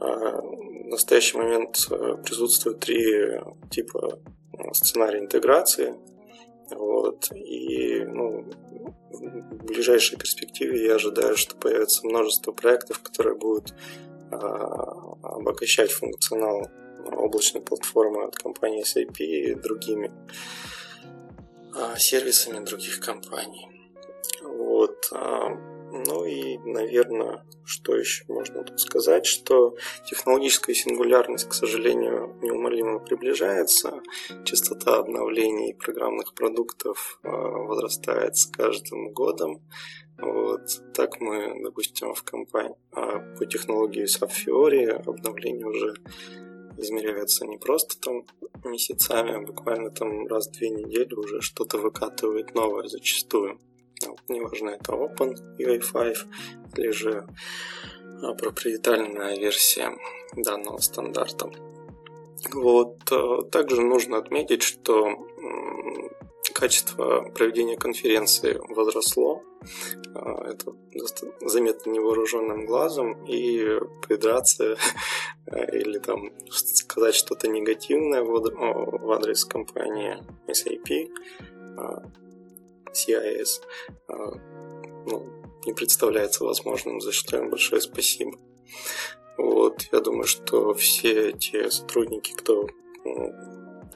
В настоящий момент присутствует три типа сценария интеграции – вот. И ну, в ближайшей перспективе я ожидаю, что появится множество проектов, которые будут а, обогащать функционал облачной платформы от компании SAP и другими а, сервисами других компаний. Вот. А, ну и, наверное, что еще можно тут сказать, что технологическая сингулярность, к сожалению, неумолимо приближается. Частота обновлений программных продуктов а, возрастает с каждым годом. Вот. Так мы, допустим, в компании а, по технологии SAP Fiori обновления уже измеряются не просто там месяцами, а буквально там раз в две недели уже что-то выкатывает новое зачастую неважно это Open UI5 или же а, проприетарная версия данного стандарта. Вот. Э, также нужно отметить, что качество проведения конференции возросло А, это заметно невооруженным глазом, и придраться или там сказать что-то негативное в адрес компании SAP, CIS, ну, не представляется возможным, за что им большое спасибо. Вот, я думаю, что все те сотрудники, кто, ну,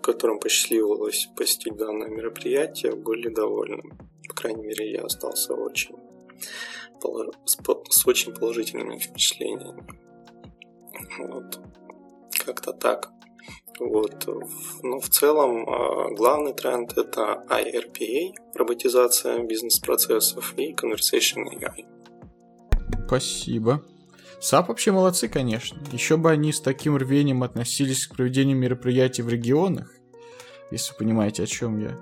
которым посчастливилось посетить данное мероприятие, были довольны. По крайней мере, я остался очень с очень положительными впечатлениями. Вот. Как-то так. Вот. Но в целом а, главный тренд это iRPA, роботизация бизнес-процессов и Conversational AI. Спасибо. SAP вообще молодцы, конечно. Еще бы они с таким рвением относились к проведению мероприятий в регионах, если вы понимаете, о чем я.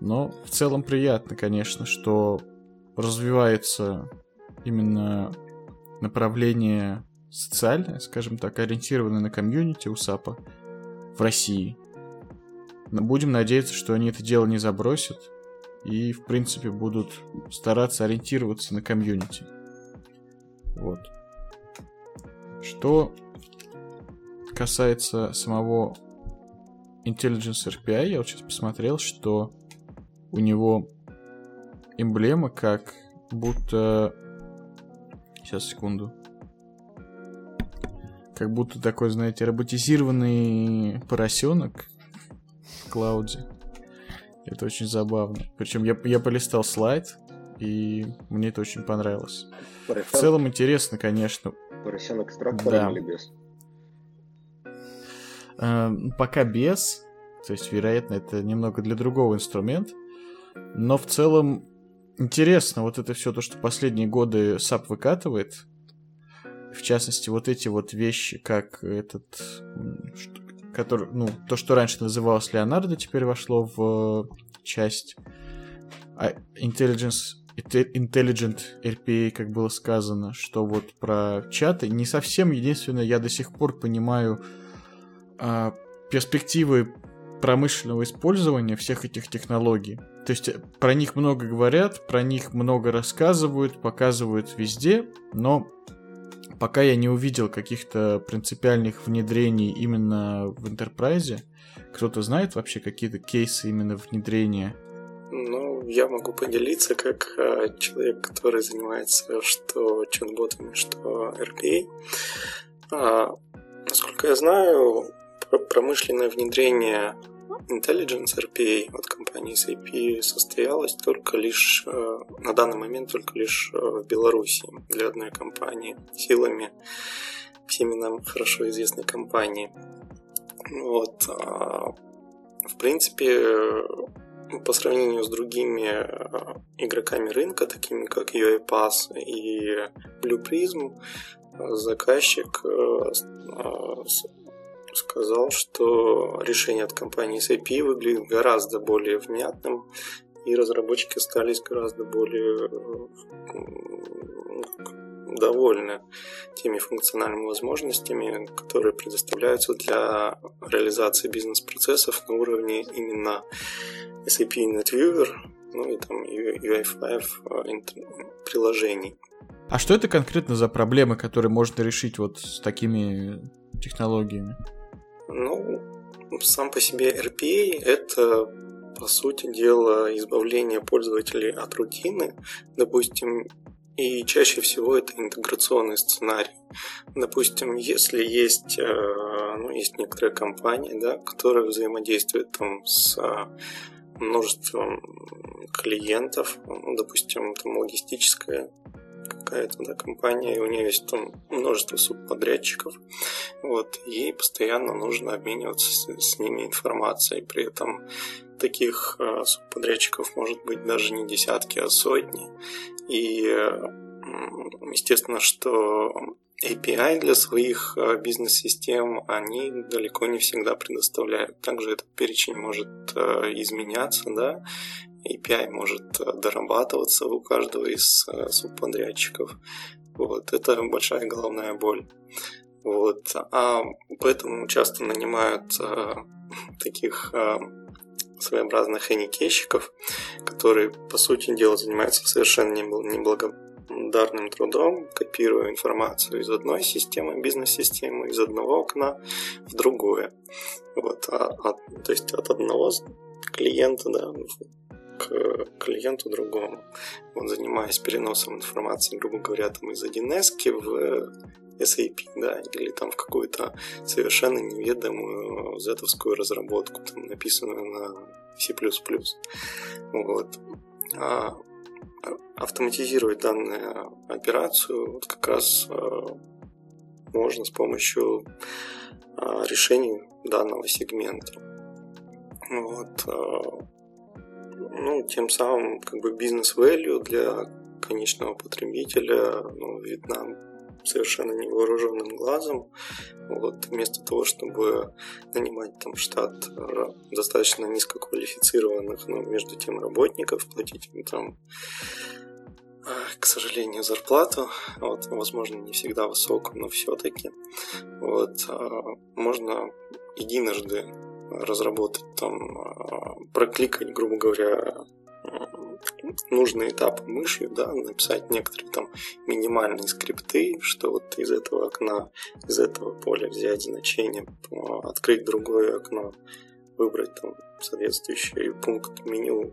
Но в целом приятно, конечно, что развивается именно направление социальное, скажем так, ориентированное на комьюнити у САПа в России. Будем надеяться, что они это дело не забросят и, в принципе, будут стараться ориентироваться на комьюнити. Вот. Что касается самого Intelligence RPI, я вот сейчас посмотрел, что у него эмблема как будто... Сейчас, секунду. Как будто такой, знаете, роботизированный поросенок в клауде. Это очень забавно. Причем я, я полистал слайд, и мне это очень понравилось. Поросенок. В целом интересно, конечно. Поросенок с трактором да. или без? Э, пока без. То есть, вероятно, это немного для другого инструмент. Но в целом интересно вот это все то, что последние годы SAP выкатывает. В частности, вот эти вот вещи, как этот... Который, ну, то, что раньше называлось Леонардо, теперь вошло в часть а, Intelligence Intelligent RPA, как было сказано, что вот про чаты не совсем единственное, я до сих пор понимаю а, перспективы промышленного использования всех этих технологий. То есть э, про них много говорят, про них много рассказывают, показывают везде, но пока я не увидел каких-то принципиальных внедрений именно в Enterprise, кто-то знает вообще какие-то кейсы именно внедрения ну, я могу поделиться как э, человек, который занимается что чат-ботами, что RPA. А, насколько я знаю, промышленное внедрение Intelligence RPA от компании SAP состоялось только лишь э, на данный момент только лишь э, в Беларуси для одной компании силами всеми нам хорошо известной компании. Вот. А, в принципе, по сравнению с другими э, игроками рынка, такими как UiPath и Blue Prism, заказчик сказал, что решение от компании SAP выглядит гораздо более внятным, и разработчики остались гораздо более довольны теми функциональными возможностями, которые предоставляются для реализации бизнес-процессов на уровне именно SAP NetViewer, ну и там UI5 а, приложений. А что это конкретно за проблемы, которые можно решить вот с такими технологиями? Ну, сам по себе RPA — это, по сути дела, избавление пользователей от рутины. Допустим, и чаще всего это интеграционный сценарий. Допустим, если есть, э, ну, есть некоторые компании, да, которые взаимодействуют там с множеством клиентов, ну, допустим, там логистическая какая-то да, компания, и у нее есть там множество субподрядчиков, вот, ей постоянно нужно обмениваться с, с ними информацией, при этом таких э, субподрядчиков может быть даже не десятки, а сотни, и естественно, что API для своих э, бизнес-систем они далеко не всегда предоставляют. Также этот перечень может э, изменяться, да, API может э, дорабатываться у каждого из субподрядчиков. Вот, это большая головная боль. Вот, а поэтому часто нанимают таких своеобразных эникейщиков, которые, по сути дела, занимаются совершенно неблагодарным трудом, копируя информацию из одной системы, бизнес-системы, из одного окна в другое. Вот, а, а, то есть от одного клиента да, к клиенту другому. Вот, занимаясь переносом информации, грубо говоря, там из 1С в SAP, да, или там в какую-то совершенно неведомую зетовскую разработку, там, написанную на C++. Вот. А автоматизировать данную операцию вот как раз а, можно с помощью а, решений данного сегмента. Вот. А, ну, тем самым как бы бизнес-value для конечного потребителя ну, видна совершенно невооруженным глазом. Вот, вместо того, чтобы нанимать там штат э, достаточно низкоквалифицированных, но между тем работников, платить им там э, к сожалению, зарплату, вот, возможно, не всегда высокую, но все-таки, вот, э, можно единожды разработать там, прокликать, грубо говоря, нужный этап мышью, да, написать некоторые там минимальные скрипты, что вот из этого окна, из этого поля взять значение, открыть другое окно, выбрать там соответствующий пункт меню,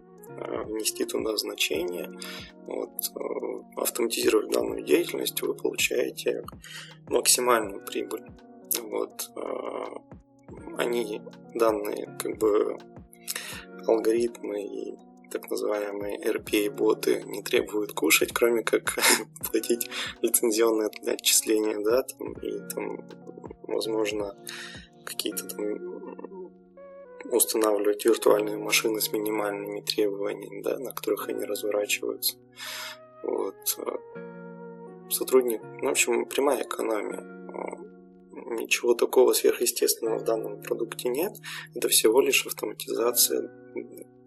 внести туда значение, вот, а, автоматизировать данную деятельность, вы получаете максимальную прибыль. Вот, они, данные как бы алгоритмы и так называемые RPA-боты не требуют кушать, кроме как платить лицензионные отчисления, да, там, и там, возможно, какие-то там устанавливать виртуальные машины с минимальными требованиями, да, на которых они разворачиваются. Вот. Сотрудник, ну, в общем, прямая экономия. Ничего такого сверхъестественного в данном продукте нет. Это всего лишь автоматизация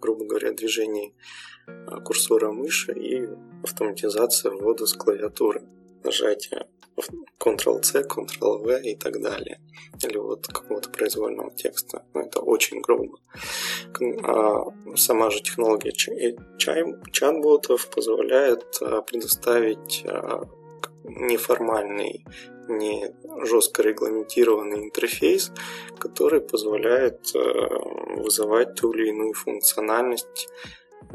грубо говоря, движений а, курсора мыши и автоматизация ввода с клавиатуры, нажатие Ctrl-C, Ctrl-V и так далее. Или вот какого-то произвольного текста. Но ну, это очень грубо. А сама же технология чат-ботов позволяет а, предоставить неформальный не жестко регламентированный интерфейс, который позволяет э, вызывать ту или иную функциональность,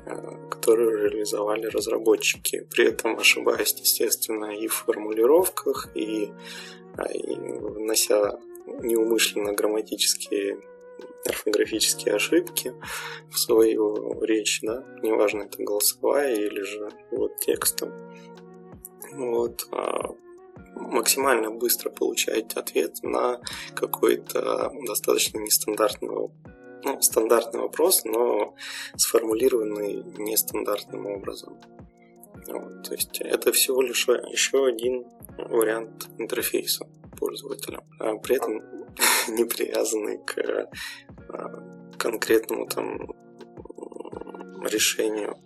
э, которую реализовали разработчики, при этом ошибаясь, естественно, и в формулировках, и, а, и внося неумышленно грамматические орфографические ошибки в свою речь, да, неважно, это голосовая или же вот текстом. Вот, а максимально быстро получаете ответ на какой-то достаточно нестандартный ну, стандартный вопрос, но сформулированный нестандартным образом. Вот, то есть это всего лишь еще один вариант интерфейса пользователя, а при этом не привязанный к а, конкретному там решению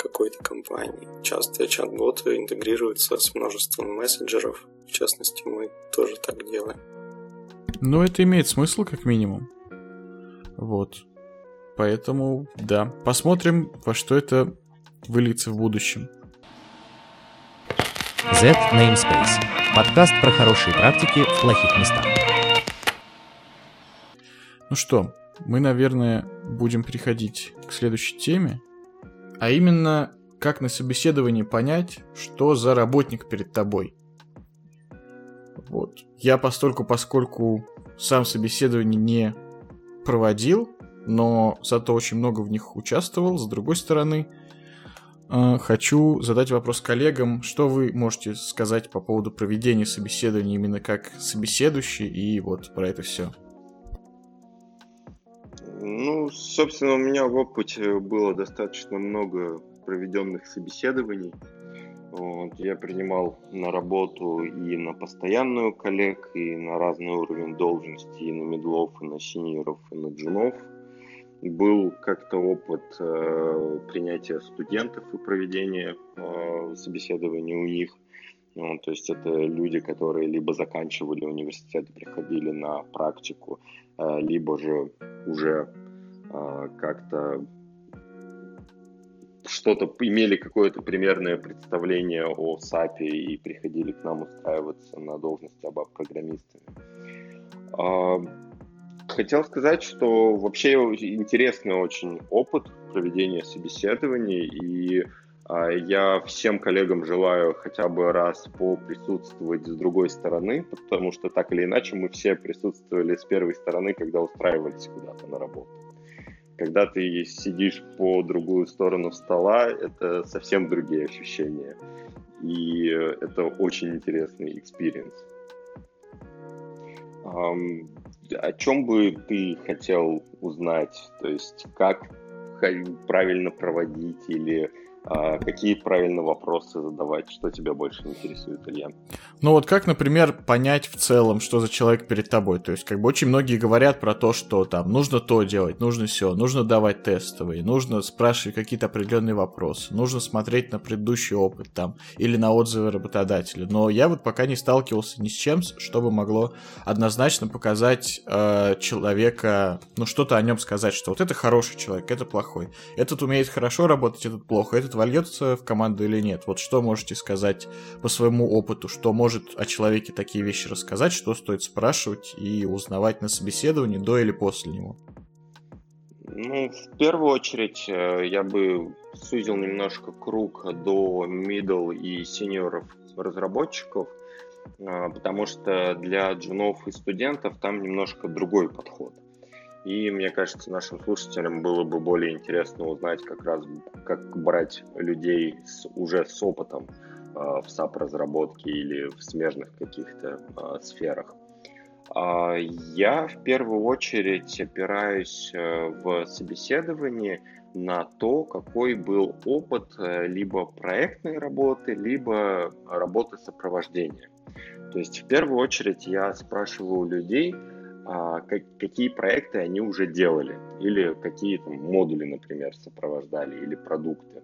какой-то компании. Часто чат-боты интегрируются с множеством мессенджеров. В частности, мы тоже так делаем. Ну, это имеет смысл, как минимум. Вот. Поэтому, да, посмотрим, во что это выльется в будущем. Z Namespace. Подкаст про хорошие практики в плохих местах. Ну что, мы, наверное, будем переходить к следующей теме. А именно, как на собеседовании понять, что за работник перед тобой. Вот. Я постольку, поскольку сам собеседование не проводил, но зато очень много в них участвовал. С другой стороны, э, хочу задать вопрос коллегам, что вы можете сказать по поводу проведения собеседования именно как собеседующий и вот про это все. Ну, собственно, у меня в опыте было достаточно много проведенных собеседований. Вот, я принимал на работу и на постоянную коллег, и на разный уровень должности, и на медлов, и на синьоров, и на джунов. Был как-то опыт э, принятия студентов и проведения э, собеседований у них. Ну, то есть это люди, которые либо заканчивали университет, приходили на практику, либо же уже а, как-то что-то имели какое-то примерное представление о САПе и приходили к нам устраиваться на должность АБАП-программистами. А, хотел сказать, что вообще интересный очень опыт проведения собеседований, и а, я всем коллегам желаю хотя бы раз поприсутствовать с другой стороны, потому что так или иначе мы все присутствовали с первой стороны, когда устраивались куда-то на работу. Когда ты сидишь по другую сторону стола, это совсем другие ощущения. И это очень интересный experience. О чем бы ты хотел узнать? То есть, как правильно проводить или а, какие правильно вопросы задавать, что тебя больше интересует, Илья? Ну вот как, например, понять в целом, что за человек перед тобой? То есть, как бы очень многие говорят про то, что там нужно то делать, нужно все, нужно давать тестовые, нужно спрашивать какие-то определенные вопросы, нужно смотреть на предыдущий опыт там или на отзывы работодателя. Но я вот пока не сталкивался ни с чем, чтобы могло однозначно показать э, человека, ну что-то о нем сказать, что вот это хороший человек, это плохой, этот умеет хорошо работать, этот плохо, этот вольется в команду или нет? Вот что можете сказать по своему опыту, что может о человеке такие вещи рассказать, что стоит спрашивать и узнавать на собеседовании до или после него? Ну, в первую очередь, э, я бы сузил немножко круг до middle и сеньоров разработчиков, э, потому что для джунов и студентов там немножко другой подход. И мне кажется, нашим слушателям было бы более интересно узнать как раз, как брать людей с, уже с опытом э, в SAP-разработке или в смежных каких-то э, сферах. Э, я в первую очередь опираюсь э, в собеседовании на то, какой был опыт э, либо проектной работы, либо работы сопровождения. То есть в первую очередь я спрашиваю у людей, какие проекты они уже делали, или какие там модули, например, сопровождали, или продукты.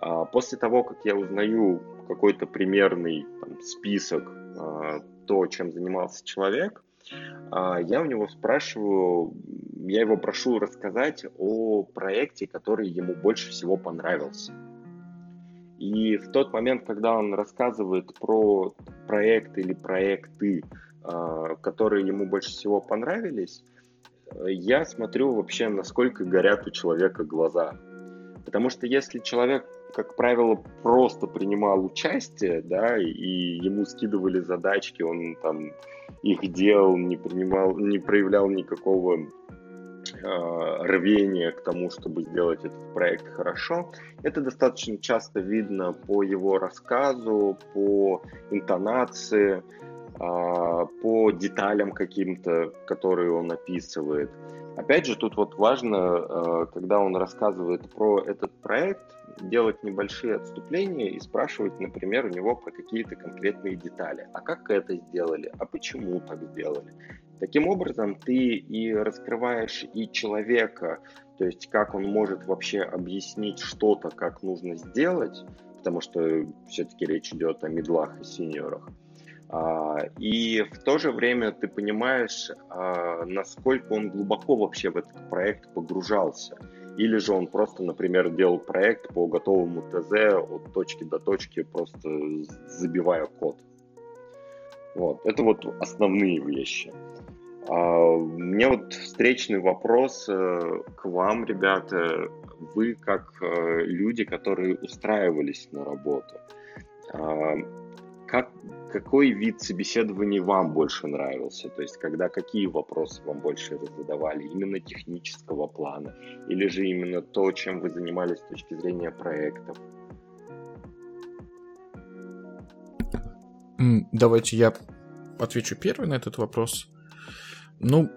А, после того, как я узнаю какой-то примерный там, список а, то, чем занимался человек, а, я у него спрашиваю, я его прошу рассказать о проекте, который ему больше всего понравился. И в тот момент, когда он рассказывает про проект или проекты, а, которые ему больше всего понравились, я смотрю вообще, насколько горят у человека глаза. Потому что если человек, как правило, просто принимал участие, да, и ему скидывали задачки, он там их делал, не принимал, не проявлял никакого э, рвения к тому, чтобы сделать этот проект хорошо. Это достаточно часто видно по его рассказу, по интонации, а, по деталям каким-то, которые он описывает. Опять же, тут вот важно, а, когда он рассказывает про этот проект, делать небольшие отступления и спрашивать, например, у него про какие-то конкретные детали. А как это сделали? А почему так сделали? Таким образом, ты и раскрываешь и человека, то есть как он может вообще объяснить что-то, как нужно сделать, потому что все-таки речь идет о медлах и синьорах. А, и в то же время ты понимаешь, а, насколько он глубоко вообще в этот проект погружался. Или же он просто, например, делал проект по готовому ТЗ от точки до точки, просто забивая код. Вот. Это вот основные вещи. А, мне вот встречный вопрос э, к вам, ребята. Вы как э, люди, которые устраивались на работу, как, какой вид собеседований вам больше нравился? То есть, когда какие вопросы вам больше задавали? Именно технического плана? Или же именно то, чем вы занимались с точки зрения проектов? Давайте я отвечу первый на этот вопрос. Ну,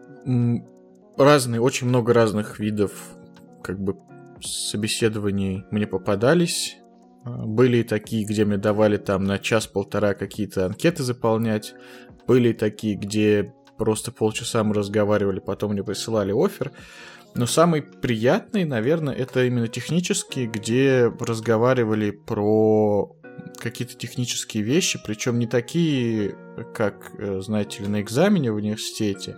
разные, очень много разных видов как бы собеседований мне попадались. А, были такие, где мне давали там на час-полтора какие-то анкеты заполнять. Были такие, где просто полчаса мы разговаривали, потом мне присылали офер. Но самый приятный, наверное, это именно технические, где разговаривали про какие-то технические вещи, причем не такие, как, э, знаете ли, на экзамене в университете,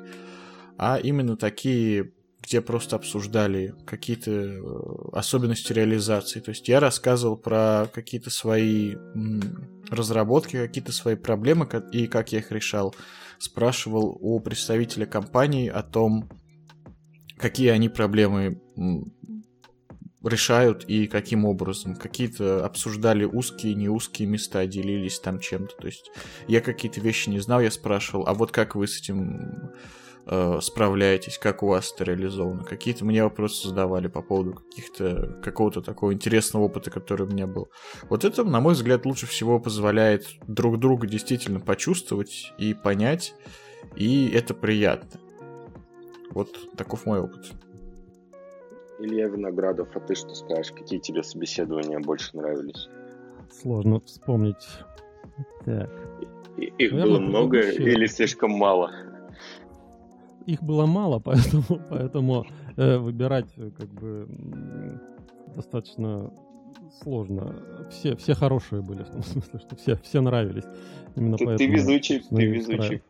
а именно такие где просто обсуждали какие-то э, особенности реализации. То есть я рассказывал про какие-то свои разработки, какие-то свои проблемы и как я их решал. Спрашивал у представителя компании о том, какие они проблемы решают и каким образом. Какие-то обсуждали узкие, не узкие места, делились там чем-то. То есть я какие-то вещи не знал, я спрашивал, а вот как вы с этим э, справляетесь, как у вас это реализовано. Какие-то мне вопросы задавали по поводу каких-то какого-то такого интересного опыта, который у меня был. Вот это, на мой взгляд, лучше всего позволяет друг друга действительно почувствовать и понять, и это приятно. Вот таков мой опыт. Илья Виноградов, а ты что скажешь? Какие тебе собеседования больше нравились? Сложно вспомнить. Так. И, их Наверное, было много предыдущие... или слишком мало? Их было мало, поэтому, поэтому э, выбирать э, как бы достаточно сложно. Все, все хорошие были, в том смысле, что все, все нравились. Именно ты, ты везучий, ты везучий.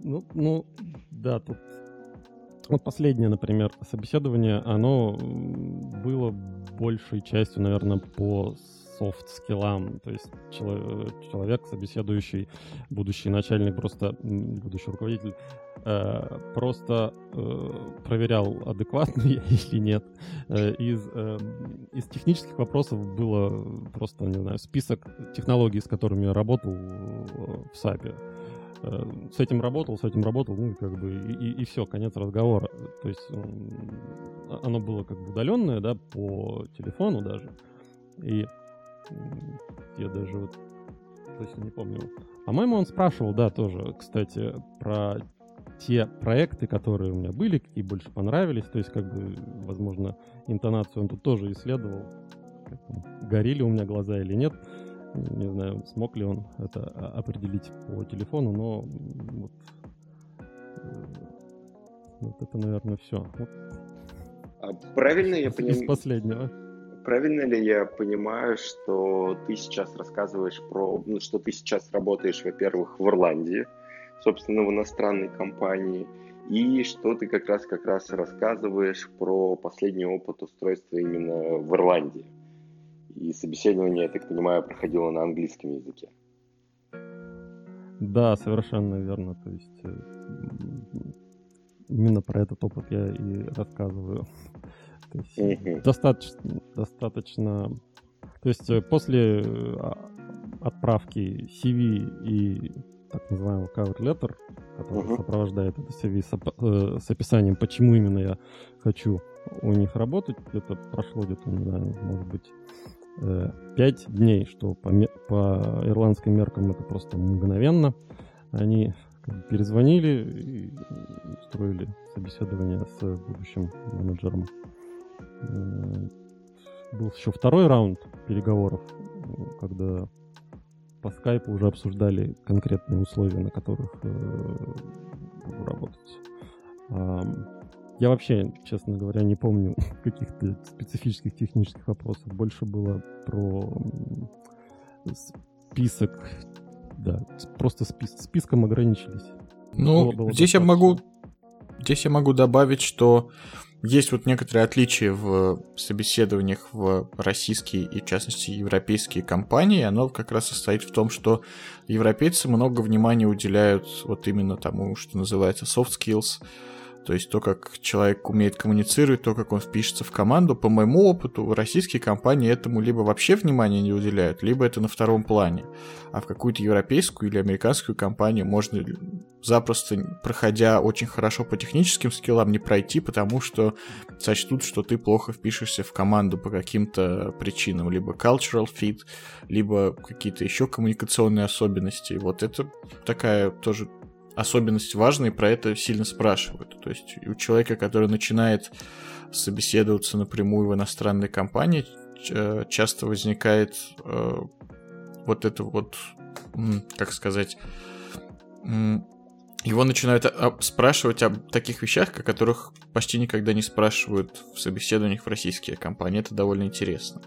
Ну, ну, да, тут вот последнее, например, собеседование, оно было большей частью, наверное, по софт-скиллам, то есть человек, собеседующий, будущий начальник, просто будущий руководитель, э, просто э, проверял, адекватный я или нет. Э, из, из технических вопросов было просто, не знаю, список технологий, с которыми я работал в САПе с этим работал, с этим работал, ну, как бы, и, и все, конец разговора. То есть оно было как бы удаленное, да, по телефону даже. И я даже вот точно не помню. По-моему, он спрашивал, да, тоже, кстати, про те проекты, которые у меня были, какие больше понравились. То есть, как бы, возможно, интонацию он тут тоже исследовал. Горели у меня глаза или нет. Не знаю, смог ли он это определить по телефону, но вот, э, вот это, наверное, все. Вот. А правильно я понимаю? Из последнего. Правильно ли я понимаю, что ты сейчас рассказываешь про, ну, что ты сейчас работаешь, во-первых, в Ирландии, собственно, в иностранной компании, и что ты как раз как раз рассказываешь про последний опыт устройства именно в Ирландии? И собеседование, я так понимаю, проходило на английском языке. Да, совершенно верно. То есть э, именно про этот опыт я и рассказываю. То есть достаточно, достаточно. То есть э, после э, отправки CV и так называемого cover letter, который uh-huh. сопровождает это CV с, с описанием, почему именно я хочу у них работать. Это прошло где-то, не знаю, может быть, Э, пять дней, что по, по ирландским меркам это просто мгновенно. Они перезвонили и устроили собеседование с будущим менеджером. Был еще второй раунд переговоров, когда по скайпу уже обсуждали конкретные условия, на которых э, буду работать. Я вообще, честно говоря, не помню каких-то специфических технических вопросов. Больше было про список, да, просто спис списком ограничились. Ну, было, было здесь я могу, здесь я могу добавить, что есть вот некоторые отличия в собеседованиях в российские и, в частности, европейские компании. Оно как раз состоит в том, что европейцы много внимания уделяют вот именно тому, что называется soft skills, то есть то, как человек умеет коммуницировать, то, как он впишется в команду. По моему опыту, российские компании этому либо вообще внимания не уделяют, либо это на втором плане. А в какую-то европейскую или американскую компанию можно запросто, проходя очень хорошо по техническим скиллам, не пройти, потому что сочтут, что ты плохо впишешься в команду по каким-то причинам. Либо cultural fit, либо какие-то еще коммуникационные особенности. Вот это такая тоже особенность важная, и про это сильно спрашивают. То есть у человека, который начинает собеседоваться напрямую в иностранной компании, э, часто возникает э, вот это вот, как сказать, его начинают спрашивать об таких вещах, о которых почти никогда не спрашивают в собеседованиях в российские компании. Это довольно интересно.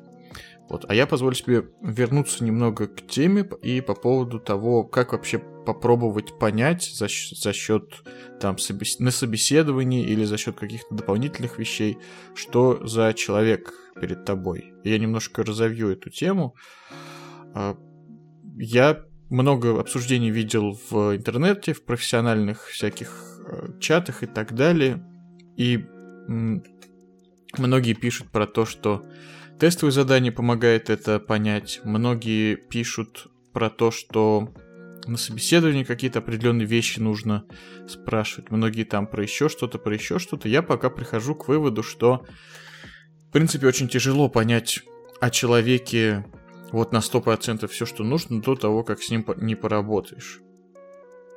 Вот. А я позволю себе вернуться немного к теме и по поводу того, как вообще попробовать понять за, за счет там собес... на собеседовании или за счет каких-то дополнительных вещей, что за человек перед тобой. Я немножко разовью эту тему. А, я много обсуждений видел в интернете, в профессиональных всяких э, чатах и так далее. И многие пишут про то, что тестовые задания помогает это понять. Многие пишут про то, что на собеседовании какие-то определенные вещи нужно спрашивать. Многие там про еще что-то, про еще что-то. Я пока прихожу к выводу, что в принципе очень тяжело понять о человеке вот на 100% все, что нужно до того, как с ним не поработаешь.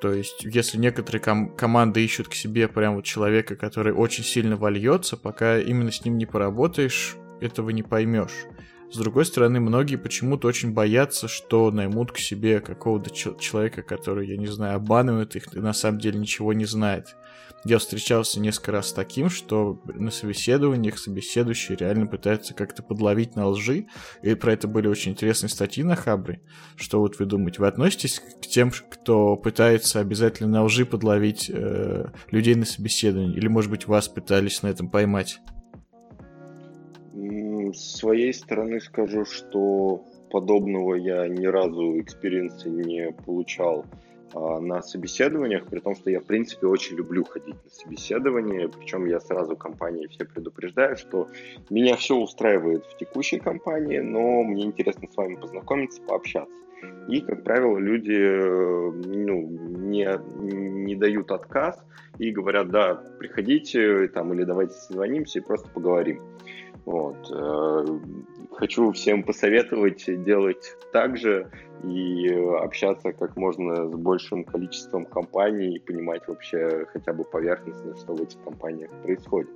То есть, если некоторые ком- команды ищут к себе прям вот человека, который очень сильно вольется, пока именно с ним не поработаешь, этого не поймешь. С другой стороны, многие почему-то очень боятся, что наймут к себе какого-то человека, который, я не знаю, обманывает их и на самом деле ничего не знает. Я встречался несколько раз с таким, что на собеседованиях собеседующие реально пытаются как-то подловить на лжи, и про это были очень интересные статьи на Хабре. Что вот вы думаете? Вы относитесь к тем, кто пытается обязательно на лжи подловить э, людей на собеседовании? Или, может быть, вас пытались на этом поймать? С своей стороны скажу, что подобного я ни разу experience а не получал а, на собеседованиях, при том, что я, в принципе, очень люблю ходить на собеседования, причем я сразу компании все предупреждаю, что меня все устраивает в текущей компании, но мне интересно с вами познакомиться, пообщаться. И, как правило, люди э, ну, не, не дают отказ и говорят, да, приходите там, или давайте созвонимся и просто поговорим. Вот. Э, хочу всем посоветовать делать так же и общаться как можно с большим количеством компаний и понимать вообще хотя бы поверхностно, что в этих компаниях происходит.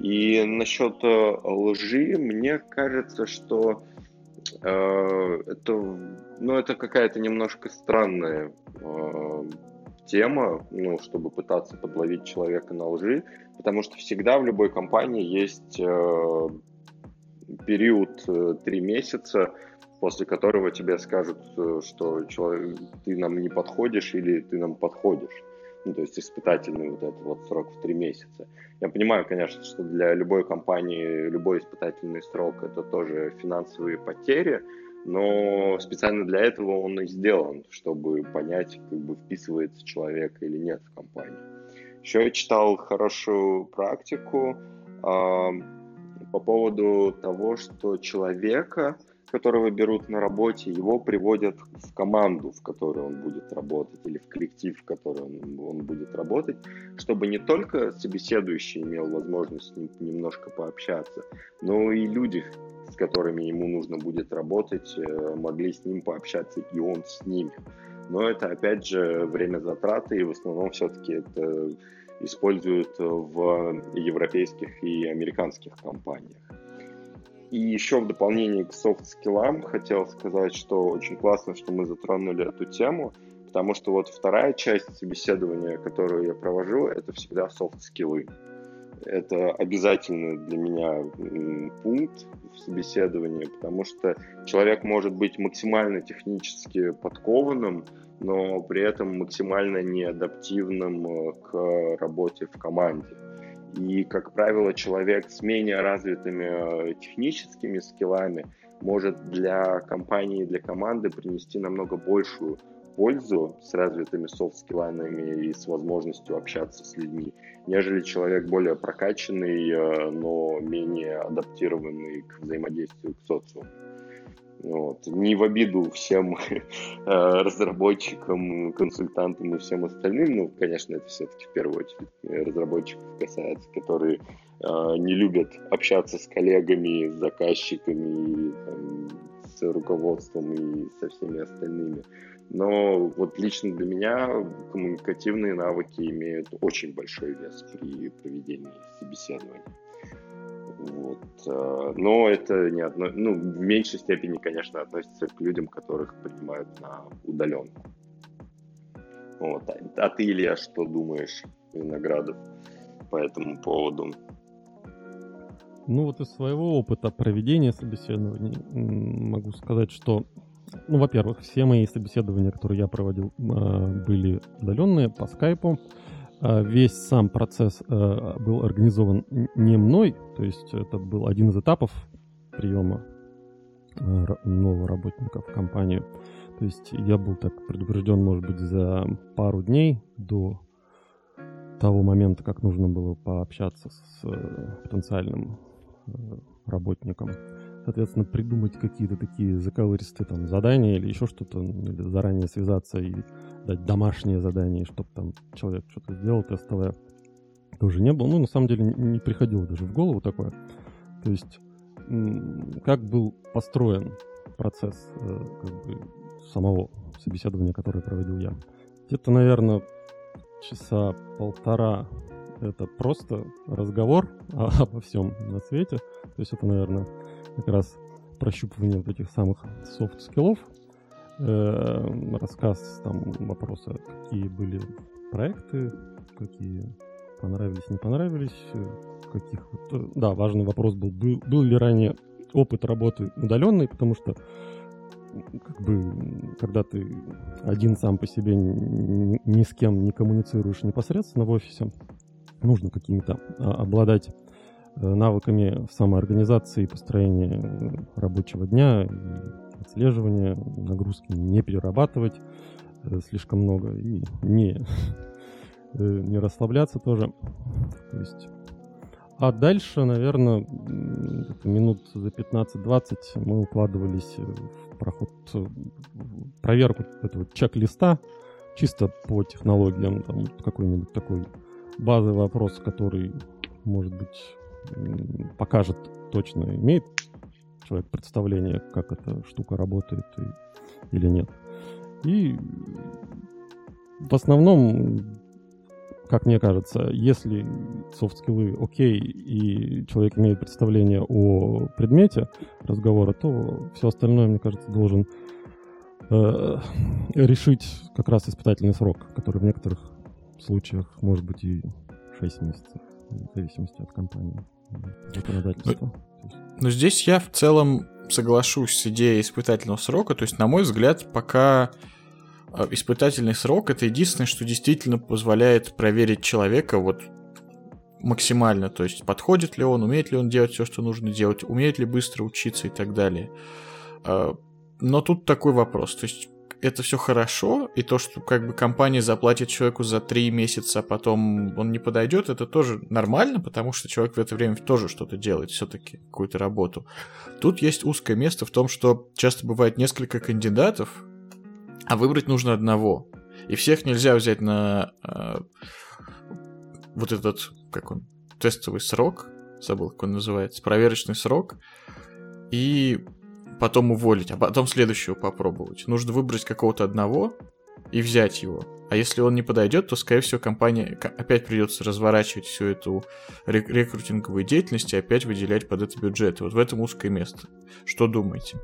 И насчет э, лжи, мне кажется, что э, это, ну, это какая-то немножко странная э, тема, ну, чтобы пытаться подловить человека на лжи, потому что всегда в любой компании есть э, период э, три месяца, после которого тебе скажут, э, что человек, ты нам не подходишь или ты нам подходишь. Ну, то есть испытательный вот этот вот срок в три месяца. Я понимаю, конечно, что для любой компании любой испытательный срок это тоже финансовые потери, но специально для этого он и сделан, чтобы понять, как бы вписывается человек или нет в компанию. Еще я читал хорошую практику э, по поводу того, что человека, которого берут на работе, его приводят в команду, в которой он будет работать, или в коллектив, в который он, он будет работать, чтобы не только собеседующий имел возможность немножко пообщаться, но и люди, с которыми ему нужно будет работать, э, могли с ним пообщаться, и он с ними. Но это, опять же, время затраты, и в основном все-таки это используют в европейских и американских компаниях. И еще в дополнение к софт-скиллам хотел сказать, что очень классно, что мы затронули эту тему, потому что вот вторая часть собеседования, которую я провожу, это всегда софт-скиллы. Это обязательный для меня пункт в собеседовании, потому что человек может быть максимально технически подкованным, но при этом максимально неадаптивным э, к работе в команде. И, как правило, человек с менее развитыми э, техническими скиллами может для компании, для команды принести намного большую пользу с развитыми софт-скиллами и с возможностью общаться с людьми, нежели человек более прокачанный, э, но менее адаптированный к взаимодействию к социуму. Вот. Не в обиду всем э, разработчикам, консультантам и всем остальным. Ну, конечно, это все-таки в первую очередь разработчиков касается, которые э, не любят общаться с коллегами, с заказчиками, там, руководством и со всеми остальными. Но вот лично для меня коммуникативные навыки имеют очень большой вес при проведении собеседования. Вот. Э, но это не одно, ну, в меньшей степени, конечно, относится к людям, которых принимают на удаленку. Вот. А, а ты, Илья, что думаешь, Виноградов, по этому поводу? Ну вот из своего опыта проведения собеседований могу сказать, что, ну, во-первых, все мои собеседования, которые я проводил, а, были удаленные по скайпу. А, весь сам процесс а, был организован не мной, то есть это был один из этапов приема нового работника в компанию. То есть я был так предупрежден, может быть, за пару дней до того момента, как нужно было пообщаться с э, потенциальным работником. Соответственно, придумать какие-то такие заковыристые там задания или еще что-то, или заранее связаться и дать домашнее задание, чтобы там человек что-то сделал тестовое, тоже не было. Ну, на самом деле, не приходило даже в голову такое. То есть, как был построен процесс э, как бы, самого собеседования, которое проводил я? Где-то, наверное, часа полтора это просто разговор обо всем на свете. То есть это, наверное, как раз прощупывание вот этих самых soft skill ов, э, рассказ, там, вопросы, какие были проекты, какие понравились, не понравились, каких... Э, да, важный вопрос был, был, был ли ранее опыт работы удаленный, потому что как бы, когда ты один сам по себе ни, ни с кем не коммуницируешь непосредственно в офисе, нужно какими-то а, обладать э, навыками самоорганизации, построения рабочего дня, отслеживания, нагрузки не перерабатывать э, слишком много и не, э, не расслабляться тоже. То есть а дальше, наверное, минут за 15-20 мы укладывались в проход, в проверку этого чек-листа, чисто по технологиям, там какой-нибудь такой базовый вопрос, который, может быть, покажет точно, имеет человек представление, как эта штука работает и, или нет. И в основном как мне кажется, если софт-скиллы окей, и человек имеет представление о предмете разговора, то все остальное, мне кажется, должен э, решить как раз испытательный срок, который в некоторых случаях может быть и 6 месяцев, в зависимости от компании, законодательства. Но, но здесь я в целом соглашусь с идеей испытательного срока, то есть, на мой взгляд, пока а, испытательный срок это единственное, что действительно позволяет проверить человека вот максимально, то есть подходит ли он, умеет ли он делать все, что нужно делать, умеет ли быстро учиться и так далее. А, но тут такой вопрос, то есть это все хорошо, и то, что как бы компания заплатит человеку за три месяца, а потом он не подойдет, это тоже нормально, потому что человек в это время тоже что-то делает, все-таки какую-то работу. Тут есть узкое место в том, что часто бывает несколько кандидатов, а выбрать нужно одного. И всех нельзя взять на э, вот этот, как он, тестовый срок, забыл, как он называется, проверочный срок, и потом уволить, а потом следующего попробовать. Нужно выбрать какого-то одного и взять его. А если он не подойдет, то, скорее всего, компания опять придется разворачивать всю эту рек- рекрутинговую деятельность и опять выделять под это бюджет. вот в этом узкое место. Что думаете?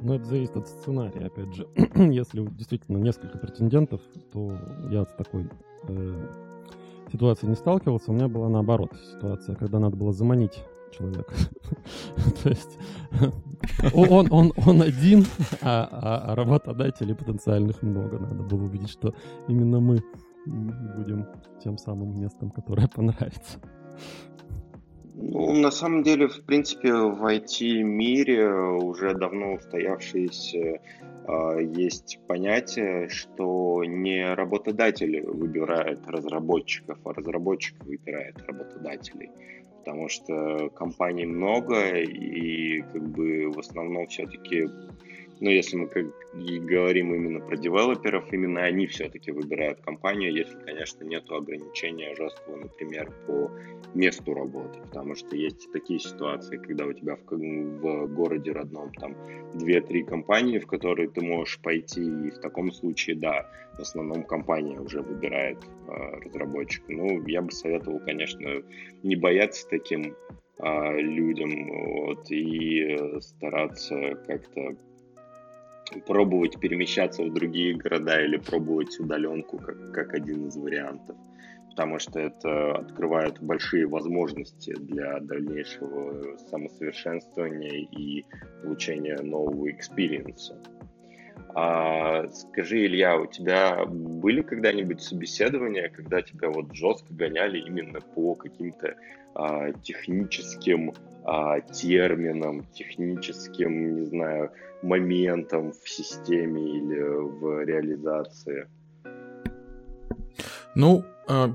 Ну, это зависит от сценария, опять же. Если действительно несколько претендентов, то я с такой э, ситуацией не сталкивался. У меня была наоборот ситуация, когда надо было заманить человека. То есть он, он, он один, а, а, а работодателей потенциальных много. Надо было увидеть, что именно мы будем тем самым местом, которое понравится. Ну, на самом деле, в принципе, в IT-мире уже давно устоявшееся э, есть понятие, что не работодатель выбирает разработчиков, а разработчик выбирает работодателей. Потому что компаний много, и как бы в основном все-таки но если мы как и говорим именно про девелоперов, именно они все-таки выбирают компанию, если, конечно, нет ограничения жесткого, например, по месту работы. Потому что есть такие ситуации, когда у тебя в, в городе родном там 2-3 компании, в которые ты можешь пойти, и в таком случае, да, в основном компания уже выбирает э, разработчика. Ну, я бы советовал, конечно, не бояться таким э, людям вот, и стараться как-то пробовать перемещаться в другие города или пробовать удаленку как, как один из вариантов. потому что это открывает большие возможности для дальнейшего самосовершенствования и получения нового experience а. А, скажи, Илья, у тебя были когда-нибудь собеседования, когда тебя вот жестко гоняли именно по каким-то а, техническим а, терминам, техническим, не знаю, моментам в системе или в реализации? Ну,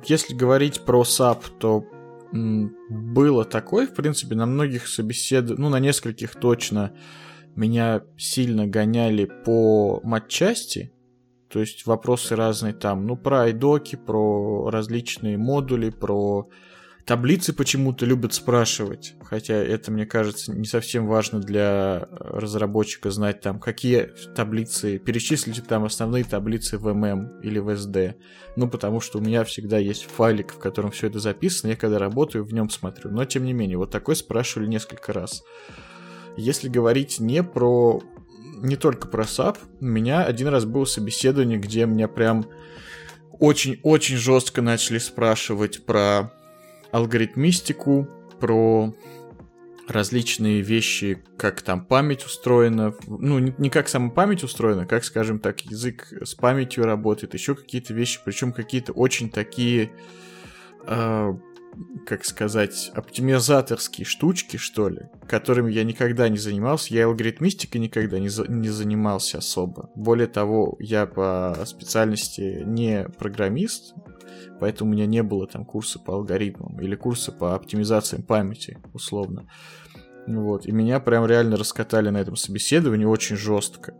если говорить про SAP, то было такое, в принципе, на многих собеседованиях, ну, на нескольких точно, меня сильно гоняли по матчасти, то есть вопросы разные там, ну, про айдоки, про различные модули, про Таблицы почему-то любят спрашивать, хотя это, мне кажется, не совсем важно для разработчика знать там, какие таблицы, перечислите там основные таблицы в MM или в SD. Ну, потому что у меня всегда есть файлик, в котором все это записано, я когда работаю, в нем смотрю. Но, тем не менее, вот такой спрашивали несколько раз. Если говорить не про... не только про SAP, у меня один раз было собеседование, где меня прям очень-очень жестко начали спрашивать про алгоритмистику, про различные вещи, как там память устроена, ну, не, не как сама память устроена, как, скажем так, язык с памятью работает, еще какие-то вещи, причем какие-то очень такие, э, как сказать, оптимизаторские штучки, что ли, которыми я никогда не занимался. Я алгоритмистикой никогда не, за, не занимался особо. Более того, я по специальности не программист, поэтому у меня не было там курса по алгоритмам или курса по оптимизациям памяти, условно. Вот, и меня прям реально раскатали на этом собеседовании очень жестко.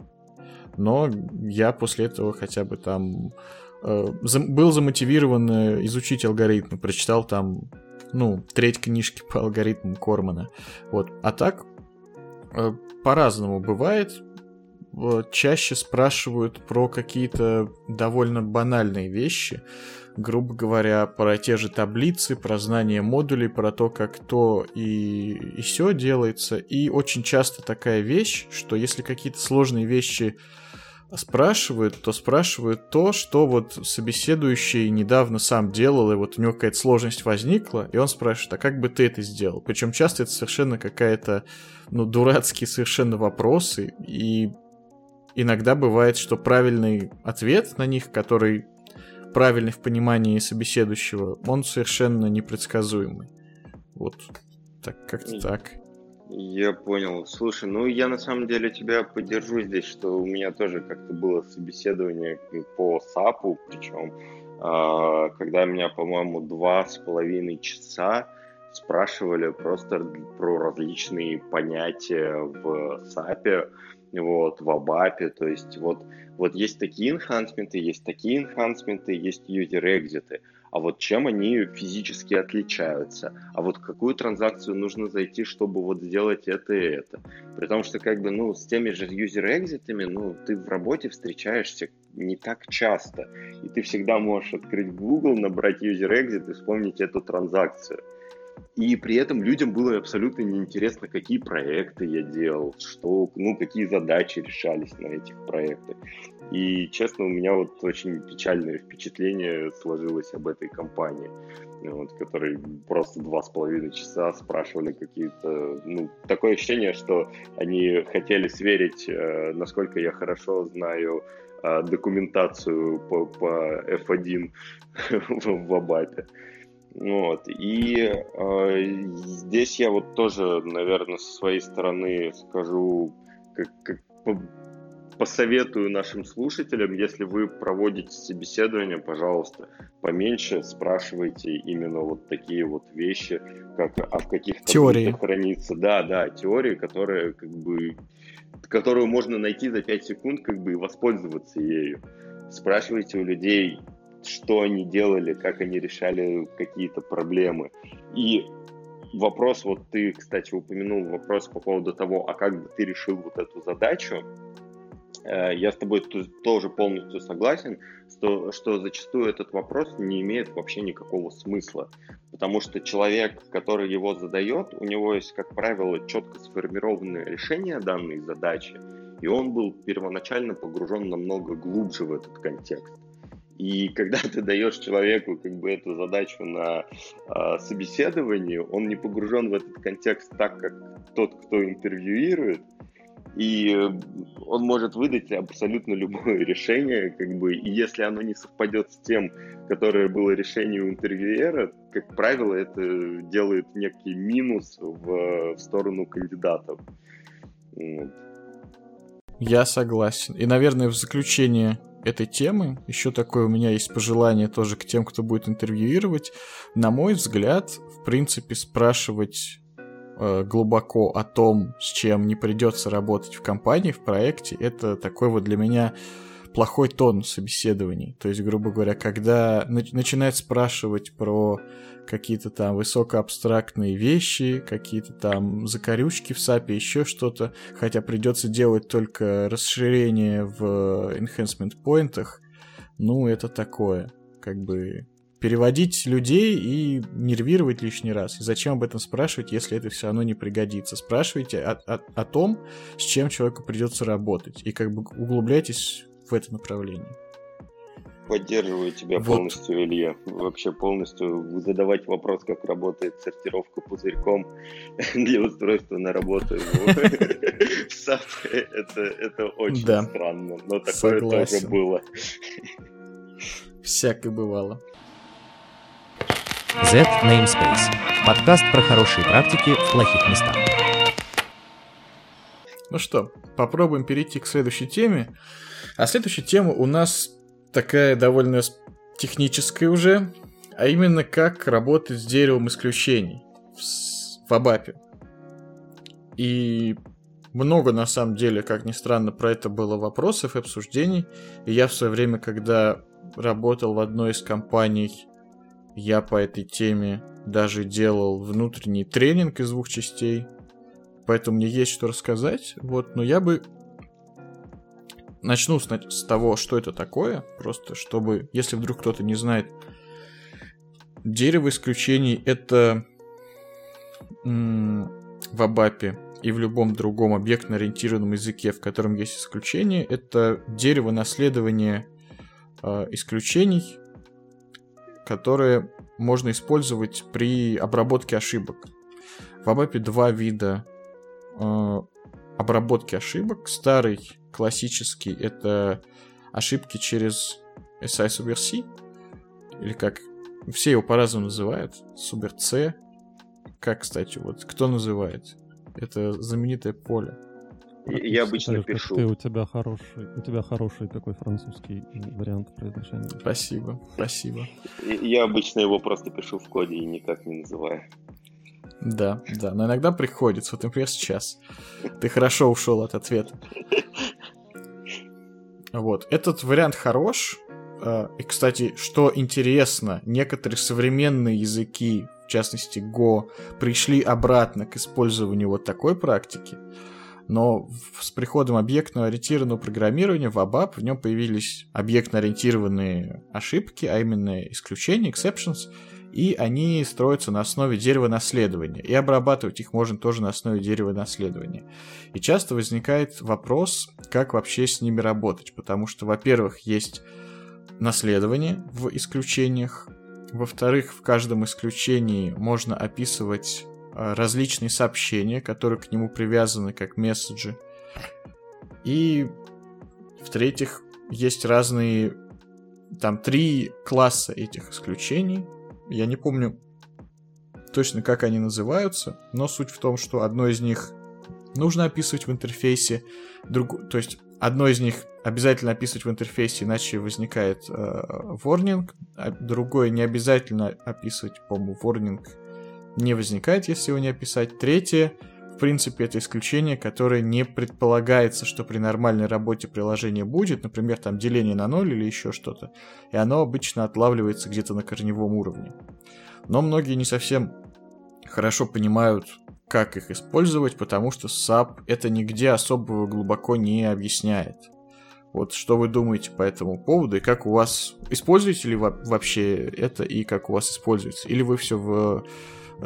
Но я после этого хотя бы там был замотивирован э, изучить алгоритмы, прочитал там, ну, треть книжки по алгоритмам Кормана. Вот. А так, э, по-разному бывает. Чаще спрашивают про какие-то довольно банальные вещи грубо говоря, про те же таблицы, про знание модулей, про то, как то и, и все делается. И очень часто такая вещь, что если какие-то сложные вещи спрашивают, то спрашивают то, что вот собеседующий недавно сам делал, и вот у него какая-то сложность возникла, и он спрашивает, а как бы ты это сделал? Причем часто это совершенно какая-то, ну, дурацкие совершенно вопросы, и иногда бывает, что правильный ответ на них, который правильный в понимании собеседующего, он совершенно непредсказуемый. Вот так как-то так. Я понял. Слушай, ну я на самом деле тебя поддержу здесь, что у меня тоже как-то было собеседование по САПу, причем а, когда меня, по-моему, два с половиной часа спрашивали просто про различные понятия в САПе, вот, в Абапе, то есть вот вот есть такие энхансменты, есть такие энхансменты, есть юзер-экзиты. А вот чем они физически отличаются? А вот какую транзакцию нужно зайти, чтобы вот сделать это и это? При том, что как бы, ну, с теми же юзер-экзитами, ну, ты в работе встречаешься не так часто. И ты всегда можешь открыть Google, набрать юзер-экзит и вспомнить эту транзакцию. И при этом людям было абсолютно неинтересно, какие проекты я делал, что, ну, какие задачи решались на этих проектах. И, честно, у меня вот очень печальное впечатление сложилось об этой компании, вот, которые просто два с половиной часа спрашивали какие-то... Ну, такое ощущение, что они хотели сверить, э, насколько я хорошо знаю э, документацию по, по F1 в, Абапе. Вот. И э, здесь я вот тоже, наверное, со своей стороны скажу, как, как посоветую нашим слушателям, если вы проводите собеседование, пожалуйста, поменьше спрашивайте именно вот такие вот вещи, как а в каких теории хранится. Да, да, теории, которые как бы которую можно найти за 5 секунд, как бы и воспользоваться ею. Спрашивайте у людей, что они делали, как они решали какие-то проблемы. И вопрос, вот ты, кстати, упомянул вопрос по поводу того, а как бы ты решил вот эту задачу, я с тобой тоже полностью согласен, что, что зачастую этот вопрос не имеет вообще никакого смысла, потому что человек, который его задает, у него есть, как правило, четко сформированное решение данной задачи, и он был первоначально погружен намного глубже в этот контекст. И когда ты даешь человеку как бы эту задачу на э, собеседовании, он не погружен в этот контекст так, как тот, кто интервьюирует, и он может выдать абсолютно любое решение, как бы, и если оно не совпадет с тем, которое было решение у интервьюера, как правило, это делает некий минус в, в сторону кандидатов. Я согласен. И, наверное, в заключение этой темы еще такое у меня есть пожелание тоже к тем, кто будет интервьюировать. На мой взгляд, в принципе, спрашивать Э, глубоко о том, с чем не придется работать в компании, в проекте, это такой вот для меня плохой тон собеседований. То есть, грубо говоря, когда начинает спрашивать про какие-то там высокоабстрактные вещи, какие-то там закорючки в SAP, еще что-то, хотя придется делать только расширение в enhancement поинтах, ну, это такое, как бы переводить людей и нервировать лишний раз. И зачем об этом спрашивать, если это все равно не пригодится? Спрашивайте о, о, о том, с чем человеку придется работать, и как бы углубляйтесь в это направление. Поддерживаю тебя вот. полностью, Илья. Вообще полностью задавать вопрос, как работает сортировка пузырьком для устройства на работу в SAP, это очень странно, но такое тоже было. Всякое бывало. Z Namespace. Подкаст про хорошие практики в плохих местах. Ну что, попробуем перейти к следующей теме. А следующая тема у нас такая довольно техническая уже, а именно как работать с деревом исключений в, Абапе. И много, на самом деле, как ни странно, про это было вопросов и обсуждений. И я в свое время, когда работал в одной из компаний я по этой теме даже делал внутренний тренинг из двух частей, поэтому мне есть что рассказать. Вот, но я бы начну с, с того, что это такое, просто чтобы, если вдруг кто-то не знает, дерево исключений это в Абапе и в любом другом объектно-ориентированном языке, в котором есть исключение, это дерево наследования э, исключений, которые можно использовать при обработке ошибок. В ABAP два вида э, обработки ошибок. Старый, классический, это ошибки через SI Super C, или как все его по-разному называют, Super C. Как, кстати, вот кто называет? Это знаменитое поле. Я обычно Скажешь, пишу. Ты, у тебя хороший, у тебя хороший такой французский вариант произношения. Спасибо, спасибо. Я обычно его просто пишу в коде и никак не называю. Да, да, но иногда приходится. Вот, например, сейчас. Ты хорошо ушел от ответа. Вот, этот вариант хорош. А, и, кстати, что интересно, некоторые современные языки, в частности Go, пришли обратно к использованию вот такой практики. Но с приходом объектно-ориентированного программирования в ABAP в нем появились объектно-ориентированные ошибки, а именно исключения, exceptions, и они строятся на основе дерева наследования. И обрабатывать их можно тоже на основе дерева наследования. И часто возникает вопрос, как вообще с ними работать, потому что, во-первых, есть наследование в исключениях, во-вторых, в каждом исключении можно описывать различные сообщения, которые к нему привязаны как месседжи. И в-третьих, есть разные там три класса этих исключений. Я не помню точно, как они называются, но суть в том, что одно из них нужно описывать в интерфейсе, друг... то есть одно из них обязательно описывать в интерфейсе, иначе возникает э, warning, а другое не обязательно описывать, по-моему, warning не возникает, если его не описать. Третье, в принципе, это исключение, которое не предполагается, что при нормальной работе приложения будет, например, там деление на ноль или еще что-то, и оно обычно отлавливается где-то на корневом уровне. Но многие не совсем хорошо понимают, как их использовать, потому что SAP это нигде особо глубоко не объясняет. Вот что вы думаете по этому поводу, и как у вас... Используете ли вообще это, и как у вас используется? Или вы все в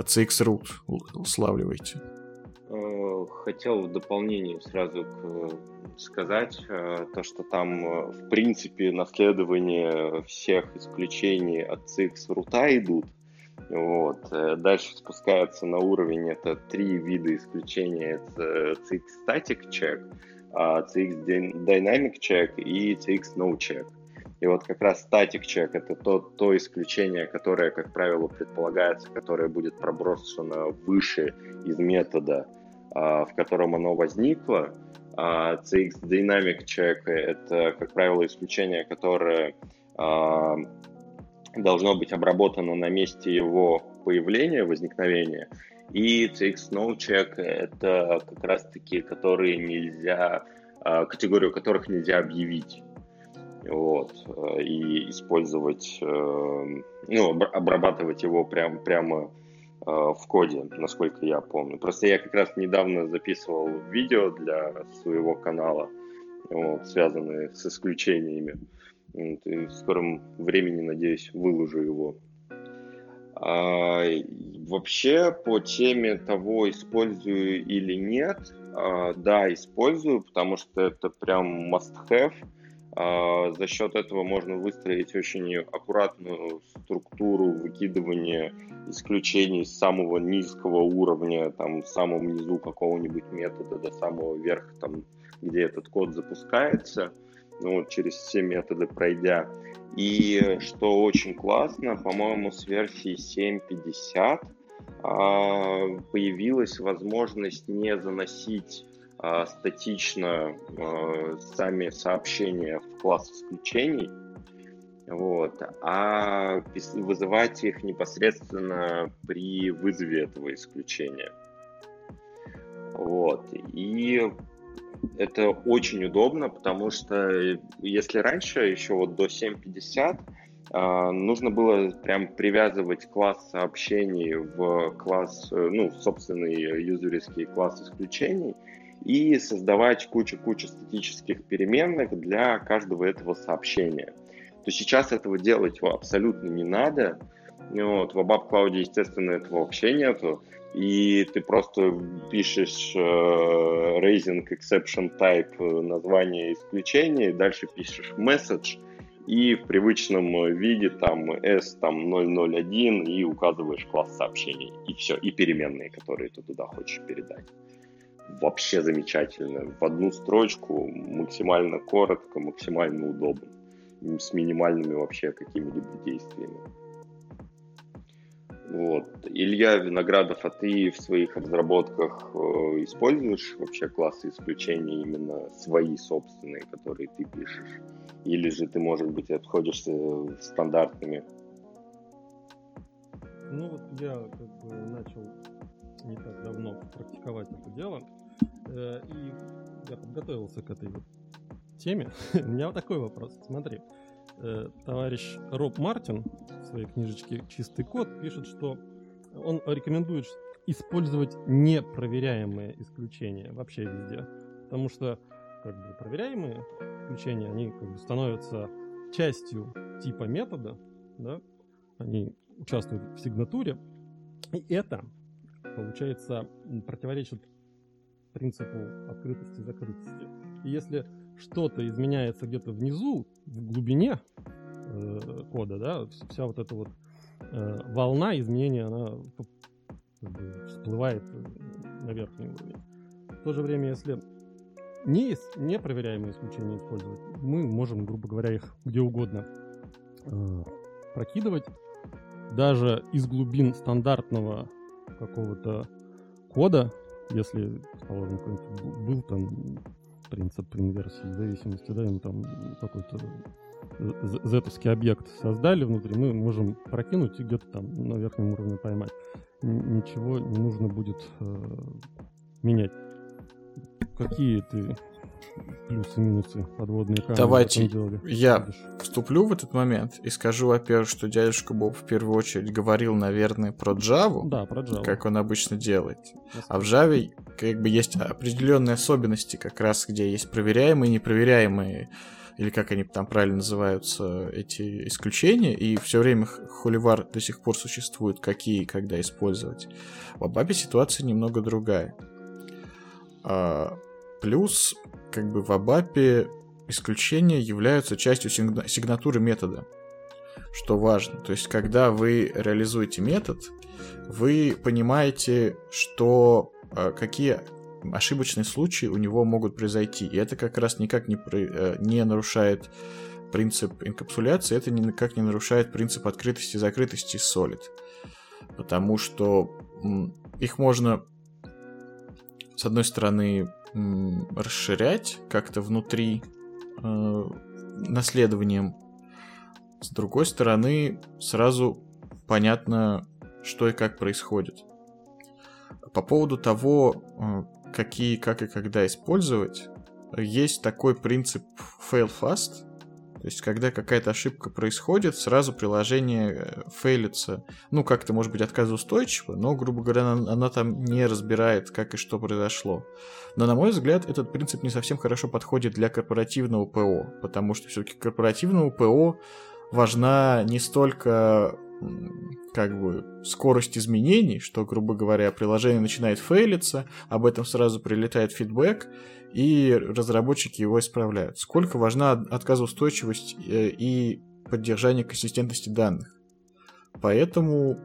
CX Root славливаете? хотел в дополнение сразу сказать, э, то, что там, э, в принципе, наследование всех исключений от CX рута идут. Вот. Дальше спускается на уровень, это три вида исключения. Это CX Static Check, CX Dynamic Check и CX No Check. И вот как раз static check — это то, то исключение, которое, как правило, предполагается, которое будет проброшено выше из метода, а, в котором оно возникло. А CX Dynamic Check — это, как правило, исключение, которое а, должно быть обработано на месте его появления, возникновения. И CX No Check — это как раз-таки, которые нельзя, категорию которых нельзя объявить вот, э, и использовать, э, ну, обрабатывать его прям, прямо э, в коде, насколько я помню. Просто я как раз недавно записывал видео для своего канала, вот, связанные с исключениями. И в скором времени, надеюсь, выложу его. А, вообще, по теме того, использую или нет, а, да, использую, потому что это прям must-have – за счет этого можно выстроить очень аккуратную структуру выкидывания исключений с самого низкого уровня, там, в самом низу какого-нибудь метода до самого верха, там, где этот код запускается, ну, вот через все методы пройдя. И что очень классно, по-моему, с версии 7.50 а, появилась возможность не заносить а, статично а, сами сообщения в класс исключений, вот, а вызывать их непосредственно при вызове этого исключения. Вот. И это очень удобно, потому что если раньше, еще вот до 7.50, а, нужно было прям привязывать класс сообщений в класс, ну, собственный юзерский класс исключений, и создавать кучу-кучу статических переменных для каждого этого сообщения. То сейчас этого делать абсолютно не надо. Вот, в ABAP Cloud, естественно, этого вообще нету. И ты просто пишешь э, raising exception type э, название исключения, дальше пишешь message, и в привычном виде там s там 001 и указываешь класс сообщений. И все, и переменные, которые ты туда хочешь передать вообще замечательно. В одну строчку, максимально коротко, максимально удобно, с минимальными вообще какими-либо действиями. Вот. Илья Виноградов, а ты в своих разработках э, используешь вообще классы исключения именно свои собственные, которые ты пишешь? Или же ты, может быть, обходишься стандартными? Ну вот я как бы начал не так давно практиковать это дело. Э, и я подготовился к этой вот теме. У меня вот такой вопрос. Смотри, э, товарищ Роб Мартин в своей книжечке «Чистый код» пишет, что он рекомендует использовать непроверяемые исключения вообще везде. Потому что как бы проверяемые исключения, они как бы становятся частью типа метода, да, они участвуют в сигнатуре, и это получается, противоречит принципу открытости и закрытости. И если что-то изменяется где-то внизу, в глубине э, кода, да, вся вот эта вот э, волна изменения, она как бы, всплывает на верхний уровень. В то же время, если не, непроверяемые исключения использовать, мы можем, грубо говоря, их где угодно э, прокидывать. Даже из глубин стандартного какого-то кода, если, положим, был там принцип инверсии зависимости, да, им там какой-то зетовский объект создали внутри, мы можем прокинуть и где-то там на верхнем уровне поймать. Ничего не нужно будет э, менять. Какие ты плюсы минусы подводные камни. Давайте я вступлю в этот момент и скажу, во-первых, что дядюшка Боб в первую очередь говорил, наверное, про Java. Да, про Java. Как он обычно делает. А в Java как бы есть определенные особенности, как раз где есть проверяемые и непроверяемые или как они там правильно называются, эти исключения, и все время холивар до сих пор существует, какие и когда использовать. В Абабе ситуация немного другая. А, плюс, как бы в ABAP исключения являются частью сигнатуры метода, что важно. То есть, когда вы реализуете метод, вы понимаете, что а, какие ошибочные случаи у него могут произойти. И это как раз никак не, э, не нарушает принцип инкапсуляции, это никак не нарушает принцип открытости и закрытости Solid. Потому что их можно, с одной стороны, расширять как-то внутри э, наследованием, с другой стороны, сразу понятно, что и как происходит. По поводу того, э, какие, как и когда использовать, есть такой принцип fail fast, то есть, когда какая-то ошибка происходит, сразу приложение э, фейлится. Ну, как-то, может быть, отказоустойчиво, но, грубо говоря, она, она там не разбирает, как и что произошло. Но, на мой взгляд, этот принцип не совсем хорошо подходит для корпоративного ПО, потому что все-таки корпоративному ПО важна не столько как бы скорость изменений, что, грубо говоря, приложение начинает фейлиться, об этом сразу прилетает фидбэк, и разработчики его исправляют. Сколько важна отказоустойчивость э, и поддержание консистентности данных. Поэтому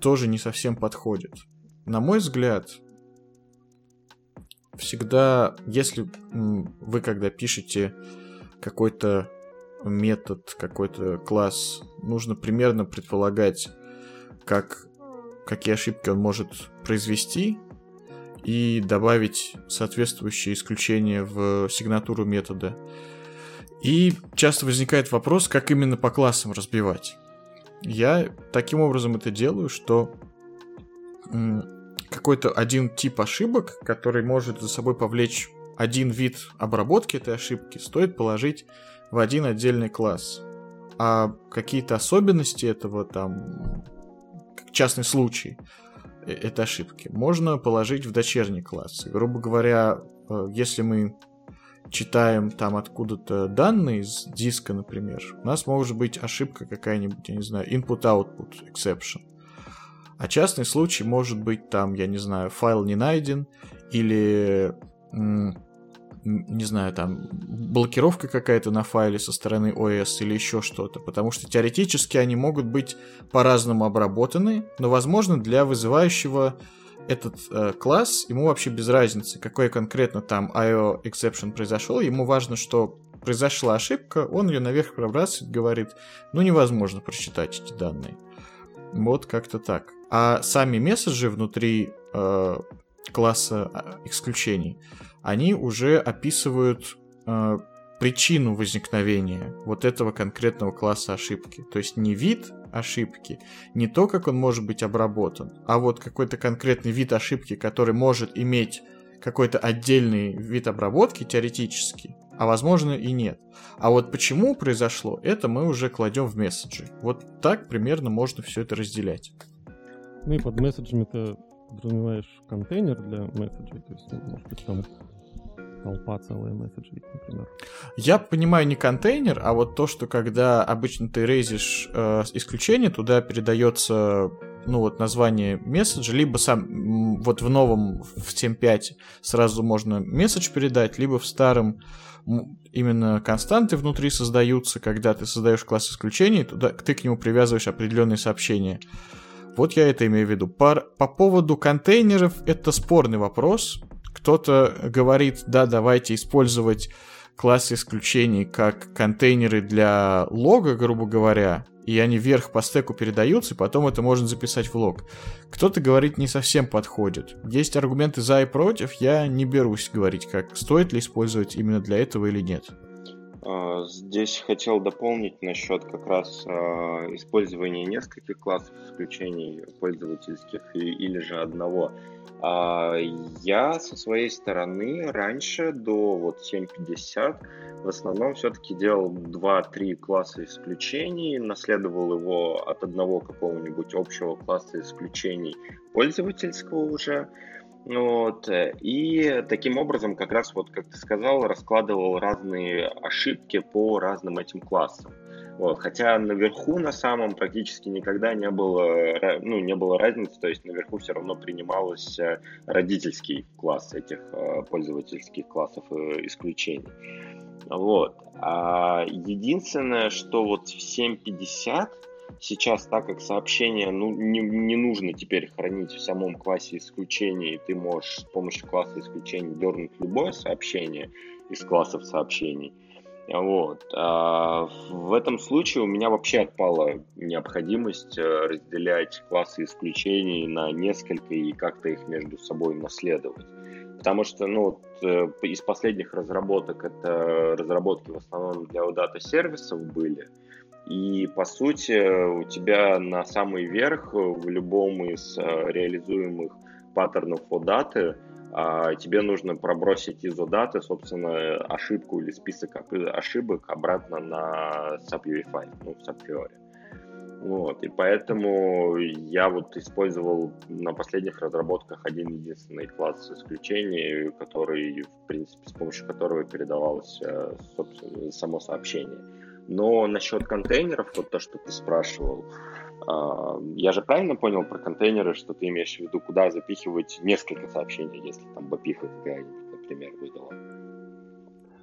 тоже не совсем подходит. На мой взгляд, всегда, если вы когда пишете какой-то метод, какой-то класс, нужно примерно предполагать, как, какие ошибки он может произвести, и добавить соответствующие исключения в сигнатуру метода. И часто возникает вопрос, как именно по классам разбивать. Я таким образом это делаю, что какой-то один тип ошибок, который может за собой повлечь один вид обработки этой ошибки, стоит положить в один отдельный класс. А какие-то особенности этого там, частный случай, это ошибки, можно положить в дочерний класс. Грубо говоря, э, если мы читаем там откуда-то данные с диска, например, у нас может быть ошибка какая-нибудь, я не знаю, input-output exception. А частный случай может быть там, я не знаю, файл не найден или не знаю, там, блокировка какая-то на файле со стороны ОС или еще что-то, потому что теоретически они могут быть по-разному обработаны, но, возможно, для вызывающего этот э, класс, ему вообще без разницы, какой конкретно там IO exception произошел, ему важно, что произошла ошибка, он ее наверх пробрасывает, говорит, ну невозможно прочитать эти данные. Вот как-то так. А сами месседжи внутри э, класса а, исключений, они уже описывают э, причину возникновения вот этого конкретного класса ошибки. То есть не вид ошибки, не то, как он может быть обработан, а вот какой-то конкретный вид ошибки, который может иметь какой-то отдельный вид обработки теоретически, а возможно и нет. А вот почему произошло, это мы уже кладем в месседжи. Вот так примерно можно все это разделять. Ну и под месседжами ты подразумеваешь контейнер для месседжей, то есть, ну, может быть, там толпа целая месседжей, например. Я понимаю не контейнер, а вот то, что когда обычно ты рейзишь э, исключение, туда передается ну вот название месседжа, либо сам вот в новом в 7.5 сразу можно месседж передать, либо в старом именно константы внутри создаются, когда ты создаешь класс исключений, туда ты к нему привязываешь определенные сообщения. Вот я это имею в виду. По, по поводу контейнеров это спорный вопрос. Кто-то говорит, да, давайте использовать классы исключений как контейнеры для лога, грубо говоря, и они вверх по стеку передаются, и потом это можно записать в лог. Кто-то говорит, не совсем подходит. Есть аргументы за и против, я не берусь говорить, как стоит ли использовать именно для этого или нет. А, здесь хотел дополнить насчет как раз э, использования нескольких классов исключений пользовательских или же одного. Э, я со своей стороны раньше до вот 7.50 в основном все-таки делал 2-3 класса исключений, наследовал его от одного какого-нибудь общего класса исключений пользовательского уже, вот. Э, и таким образом, как раз вот, как ты сказал, раскладывал разные ошибки по разным этим классам. Вот. Хотя наверху на самом практически никогда не было, ну, не было разницы, то есть наверху все равно принимался родительский класс этих э, пользовательских классов э, исключений. Вот. А единственное, что вот в 7.50 сейчас, так как сообщение ну, не, не нужно теперь хранить в самом классе исключений, ты можешь с помощью класса исключений дернуть любое сообщение из классов сообщений. Вот. А в этом случае у меня вообще отпала необходимость э, разделять классы исключений на несколько и как-то их между собой наследовать. Потому что, ну, э, из последних разработок это разработки в основном для дата сервисов были. И, по сути, у тебя на самый верх в любом из э, реализуемых паттернов OData а, тебе нужно пробросить из OData, собственно, ошибку или список ошибок обратно на SubUEFI, ну, в SubFiori. Вот, и поэтому я вот использовал на последних разработках один единственный класс исключений, который, в принципе, с помощью которого передавалось э, собственно, само сообщение. Но насчет контейнеров, вот то, что ты спрашивал, а, я же правильно понял про контейнеры, что ты имеешь в виду, куда запихивать несколько сообщений, если там бапиха какая-нибудь, например, выдала?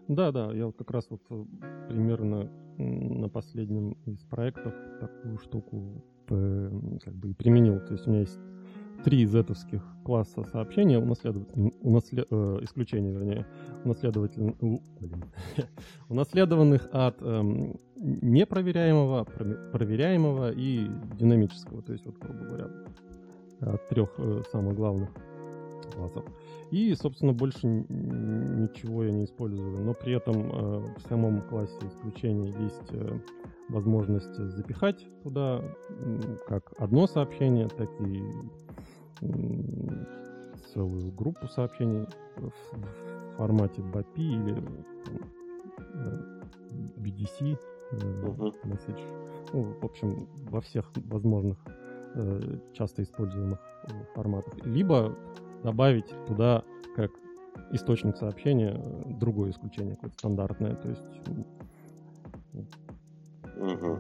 Да, да, я вот как раз вот э, примерно на последнем из проектов такую штуку как бы и применил. То есть у меня есть три зетовских класса сообщения, унаследователь, унаслед, э, исключения, вернее, унаследователь, унаследованных от эм, непроверяемого, проверяемого и динамического. То есть, вот, грубо говоря, от трех э, самых главных классов. И, собственно, больше ничего я не использую. Но при этом э, в самом классе исключения есть э, возможность запихать туда как одно сообщение, так и целую группу сообщений в формате BAPI или э, BDC uh-huh. message. Ну, в общем, во всех возможных часто используемых форматах. Либо добавить туда как источник сообщения другое исключение, какое-то стандартное. То есть угу.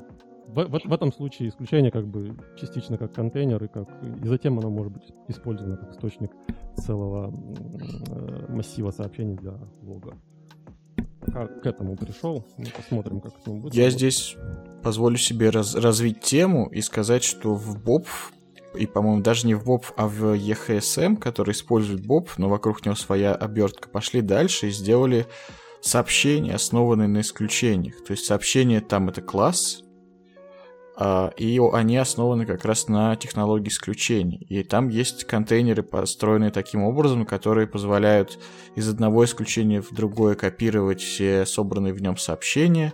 В, в, в этом случае исключение как бы частично как контейнер, и, как, и затем оно может быть использовано как источник целого э, массива сообщений для лога. Пока к этому пришел, мы посмотрим, как это будет. Я здесь позволю себе раз, развить тему и сказать, что в Боб и, по-моему, даже не в Боб, а в EHSM, который использует Боб, но вокруг него своя обертка, пошли дальше и сделали сообщения, основанные на исключениях. То есть сообщение там это класс, и они основаны как раз на технологии исключений. И там есть контейнеры, построенные таким образом, которые позволяют из одного исключения в другое копировать все собранные в нем сообщения,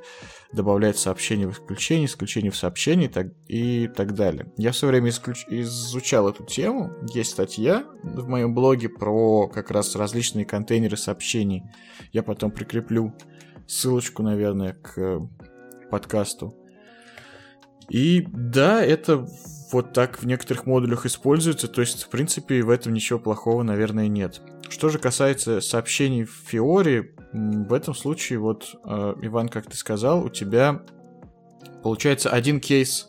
добавлять сообщение в исключение, исключение в сообщение так, и так далее. Я все время исключ... изучал эту тему. Есть статья в моем блоге про как раз различные контейнеры сообщений. Я потом прикреплю ссылочку, наверное, к подкасту. И да, это вот так в некоторых модулях используется, то есть, в принципе, в этом ничего плохого, наверное, нет. Что же касается сообщений в Фиоре, в этом случае, вот, э, Иван, как ты сказал, у тебя получается один кейс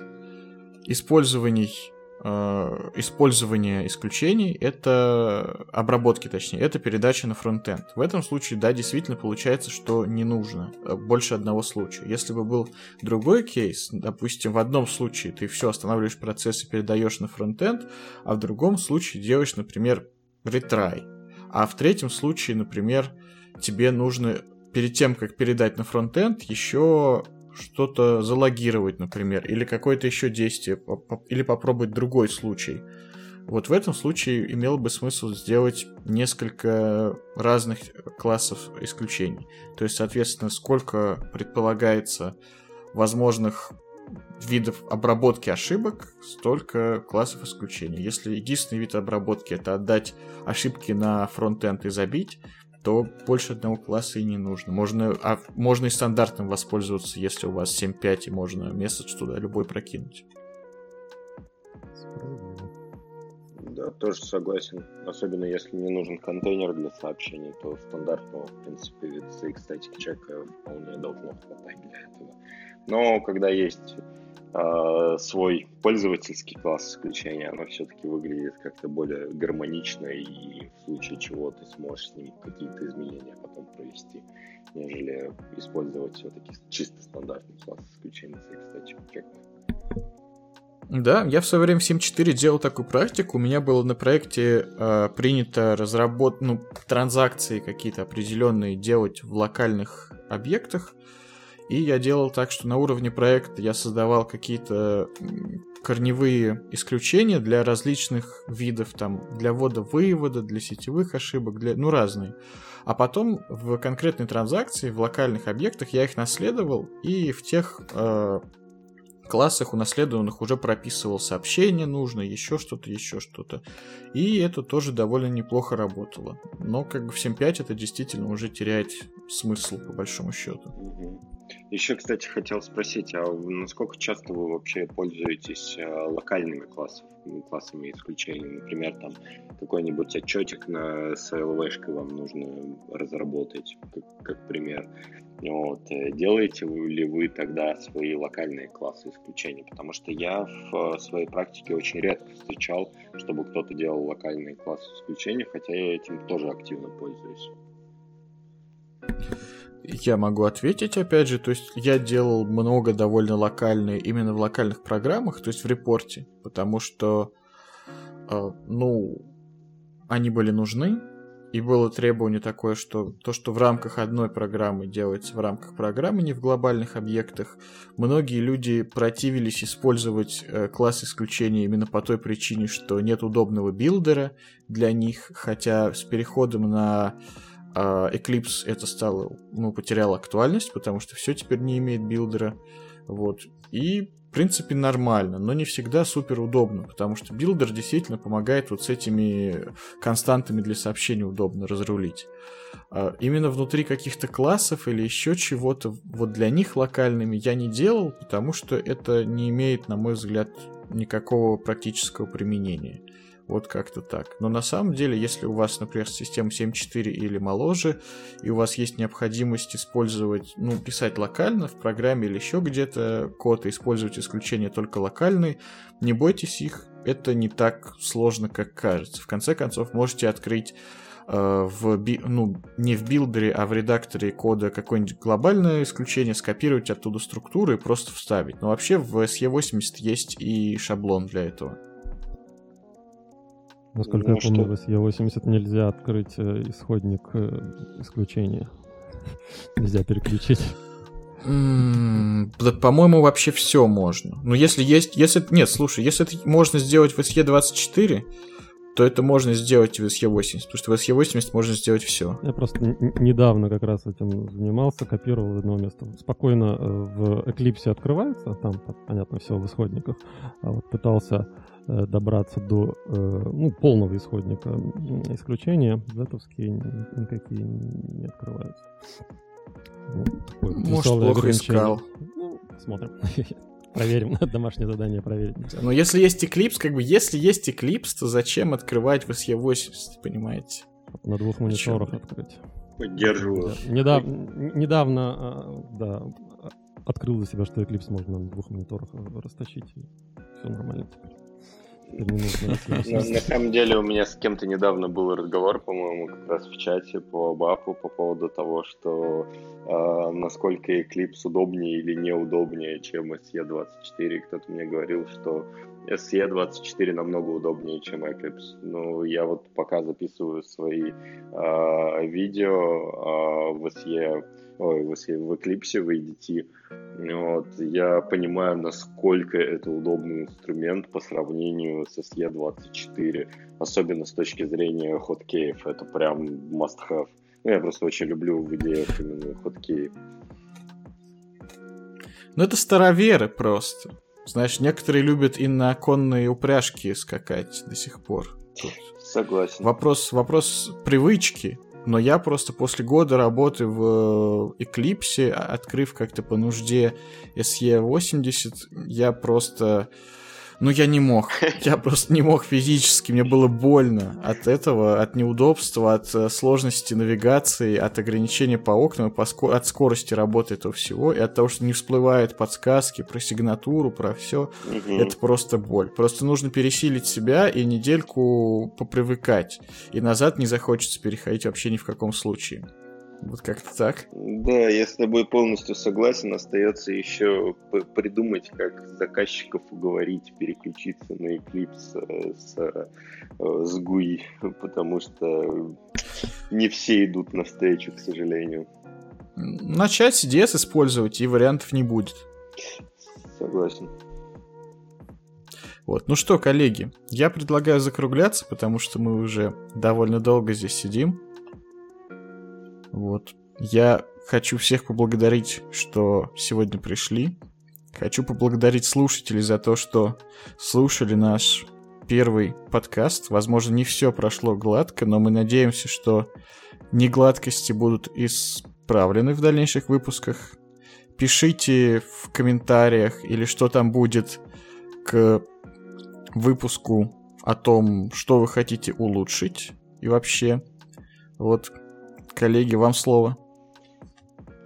использований э, использования исключений, это обработки, точнее, это передача на фронтенд. В этом случае, да, действительно получается, что не нужно э, больше одного случая. Если бы был другой кейс, допустим, в одном случае ты все останавливаешь процесс и передаешь на фронтенд, а в другом случае делаешь, например, ретрай. А в третьем случае, например, тебе нужно перед тем, как передать на фронтенд, еще что-то залогировать, например, или какое-то еще действие, или попробовать другой случай. Вот в этом случае имело бы смысл сделать несколько разных классов исключений. То есть, соответственно, сколько предполагается возможных видов обработки ошибок, столько классов исключений. Если единственный вид обработки это отдать ошибки на фронтенд и забить, то больше одного класса и не нужно. Можно, а, можно и стандартным воспользоваться, если у вас 7.5, и можно месседж туда любой прокинуть. Да, тоже согласен. Особенно если не нужен контейнер для сообщений, то стандартного, в принципе, CX статик чека вполне должно хватать для этого. Но когда есть э, свой пользовательский класс исключения, оно все-таки выглядит как-то более гармонично, и в случае чего ты сможешь с ним какие-то изменения потом провести, нежели использовать все-таки чисто стандартный класс исключения кстати, как да, я в свое время в 7.4 делал такую практику. У меня было на проекте э, принято разработать, ну, транзакции какие-то определенные делать в локальных объектах. И я делал так, что на уровне проекта я создавал какие-то корневые исключения для различных видов, там, для ввода-вывода, для сетевых ошибок, для, ну, разные. А потом в конкретной транзакции, в локальных объектах я их наследовал, и в тех э, классах унаследованных уже прописывал сообщение нужно, еще что-то, еще что-то. И это тоже довольно неплохо работало. Но как бы в 7.5 это действительно уже теряет смысл, по большому счету. Еще, кстати, хотел спросить, а насколько часто вы вообще пользуетесь э, локальными классами, классами исключений? Например, там какой-нибудь отчетик на SLV вам нужно разработать, как, как пример. Вот. Э, делаете ли вы тогда свои локальные классы исключений? Потому что я в своей практике очень редко встречал, чтобы кто-то делал локальные классы исключений, хотя я этим тоже активно пользуюсь. Я могу ответить, опять же, то есть я делал много довольно локальные, именно в локальных программах, то есть в репорте, потому что, э, ну, они были нужны, и было требование такое, что то, что в рамках одной программы делается в рамках программы, не в глобальных объектах, многие люди противились использовать э, класс исключения именно по той причине, что нет удобного builder а для них, хотя с переходом на а Eclipse это стало, ну, потерял актуальность, потому что все теперь не имеет builder а. Вот. И, в принципе, нормально, но не всегда супер удобно, потому что builder действительно помогает вот с этими константами для сообщений удобно разрулить. А именно внутри каких-то классов или еще чего-то, вот для них локальными я не делал, потому что это не имеет, на мой взгляд, никакого практического применения. Вот как-то так. Но на самом деле, если у вас, например, система 7.4 или моложе, и у вас есть необходимость использовать, ну, писать локально в программе или еще где-то код и использовать исключения только локальные, не бойтесь их, это не так сложно, как кажется. В конце концов, можете открыть э, в, ну, не в билдере, а в редакторе кода какое-нибудь глобальное исключение, скопировать оттуда структуры и просто вставить. Но вообще в SE80 есть и шаблон для этого. Насколько ну, я помню, что... в SE80 нельзя открыть э, исходник э, исключения. нельзя переключить. по-моему, вообще все можно. Но если есть... Если, нет, слушай, если это можно сделать в SE24, то это можно сделать в SE80, потому что в SE80 можно сделать все. Я просто недавно как раз этим занимался, копировал одно место. Спокойно э, в Eclipse открывается, там, понятно, все в исходниках, а вот пытался добраться до э, ну, полного исходника исключения, зетовские никакие не открываются. Вот, Может, плохо искал. Ну, смотрим. Проверим, домашнее задание проверить. Но если есть Eclipse, как бы, если есть Eclipse, то зачем открывать в SE80, понимаете? На двух мониторах открыть. Поддерживаю. Недав... Недавно, а, да, открыл для себя, что Eclipse можно на двух мониторах растащить, и все нормально теперь. На самом деле у меня с кем-то недавно был разговор, по-моему, как раз в чате по БАПу по поводу того, что э, насколько Eclipse удобнее или неудобнее, чем SE24. Кто-то мне говорил, что SE24 намного удобнее, чем Eclipse. Ну, я вот пока записываю свои э, видео э, в SE ой, в Eclipse, в ADT, вот, я понимаю, насколько это удобный инструмент по сравнению с SE24, особенно с точки зрения хоткеев, это прям must-have. Ну, я просто очень люблю в идеях именно хоткеи. Ну, это староверы просто. Знаешь, некоторые любят и на конные упряжки скакать до сих пор. Тут Согласен. Вопрос, вопрос привычки. Но я просто после года работы в э, Eclipse, а, открыв как-то по нужде SE80, я просто Ну, я не мог. Я просто не мог физически. Мне было больно от этого, от неудобства, от э, сложности навигации, от ограничения по окнам, по ско- от скорости работы этого всего, и от того, что не всплывают подсказки про сигнатуру, про все. Мгм. Это просто боль. Просто нужно пересилить себя и недельку попривыкать. И назад не захочется переходить вообще ни в каком случае. Вот как-то так. Да, я с тобой полностью согласен. Остается еще придумать, как заказчиков уговорить переключиться на Eclipse э, с, э, с GUI, потому что не все идут навстречу, к сожалению. Начать CDS использовать, и вариантов не будет. Согласен. Вот. Ну что, коллеги, я предлагаю закругляться, потому что мы уже довольно долго здесь сидим. Вот. Я хочу всех поблагодарить, что сегодня пришли. Хочу поблагодарить слушателей за то, что слушали наш первый подкаст. Возможно, не все прошло гладко, но мы надеемся, что негладкости будут исправлены в дальнейших выпусках. Пишите в комментариях или что там будет к выпуску о том, что вы хотите улучшить и вообще. Вот, коллеги, вам слово.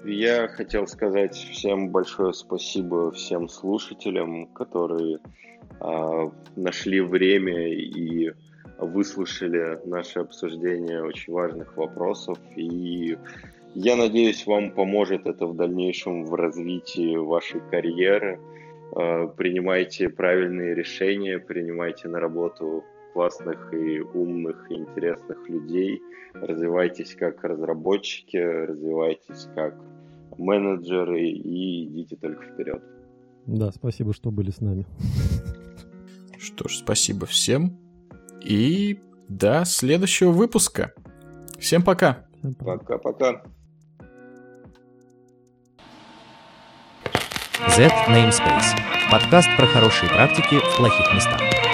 Я хотел сказать всем большое спасибо всем слушателям, которые а, нашли время и выслушали наше обсуждение очень важных вопросов. И я надеюсь, вам поможет это в дальнейшем в развитии вашей карьеры. А, Принимайте правильные решения, принимайте на работу классных и умных и интересных людей. Развивайтесь как разработчики, развивайтесь как менеджеры и идите только вперед. Да, спасибо, что были с нами. Что ж, спасибо всем. И до следующего выпуска. Всем пока. Всем пока. Пока-пока. Z Namespace. Подкаст про хорошие практики в плохих местах.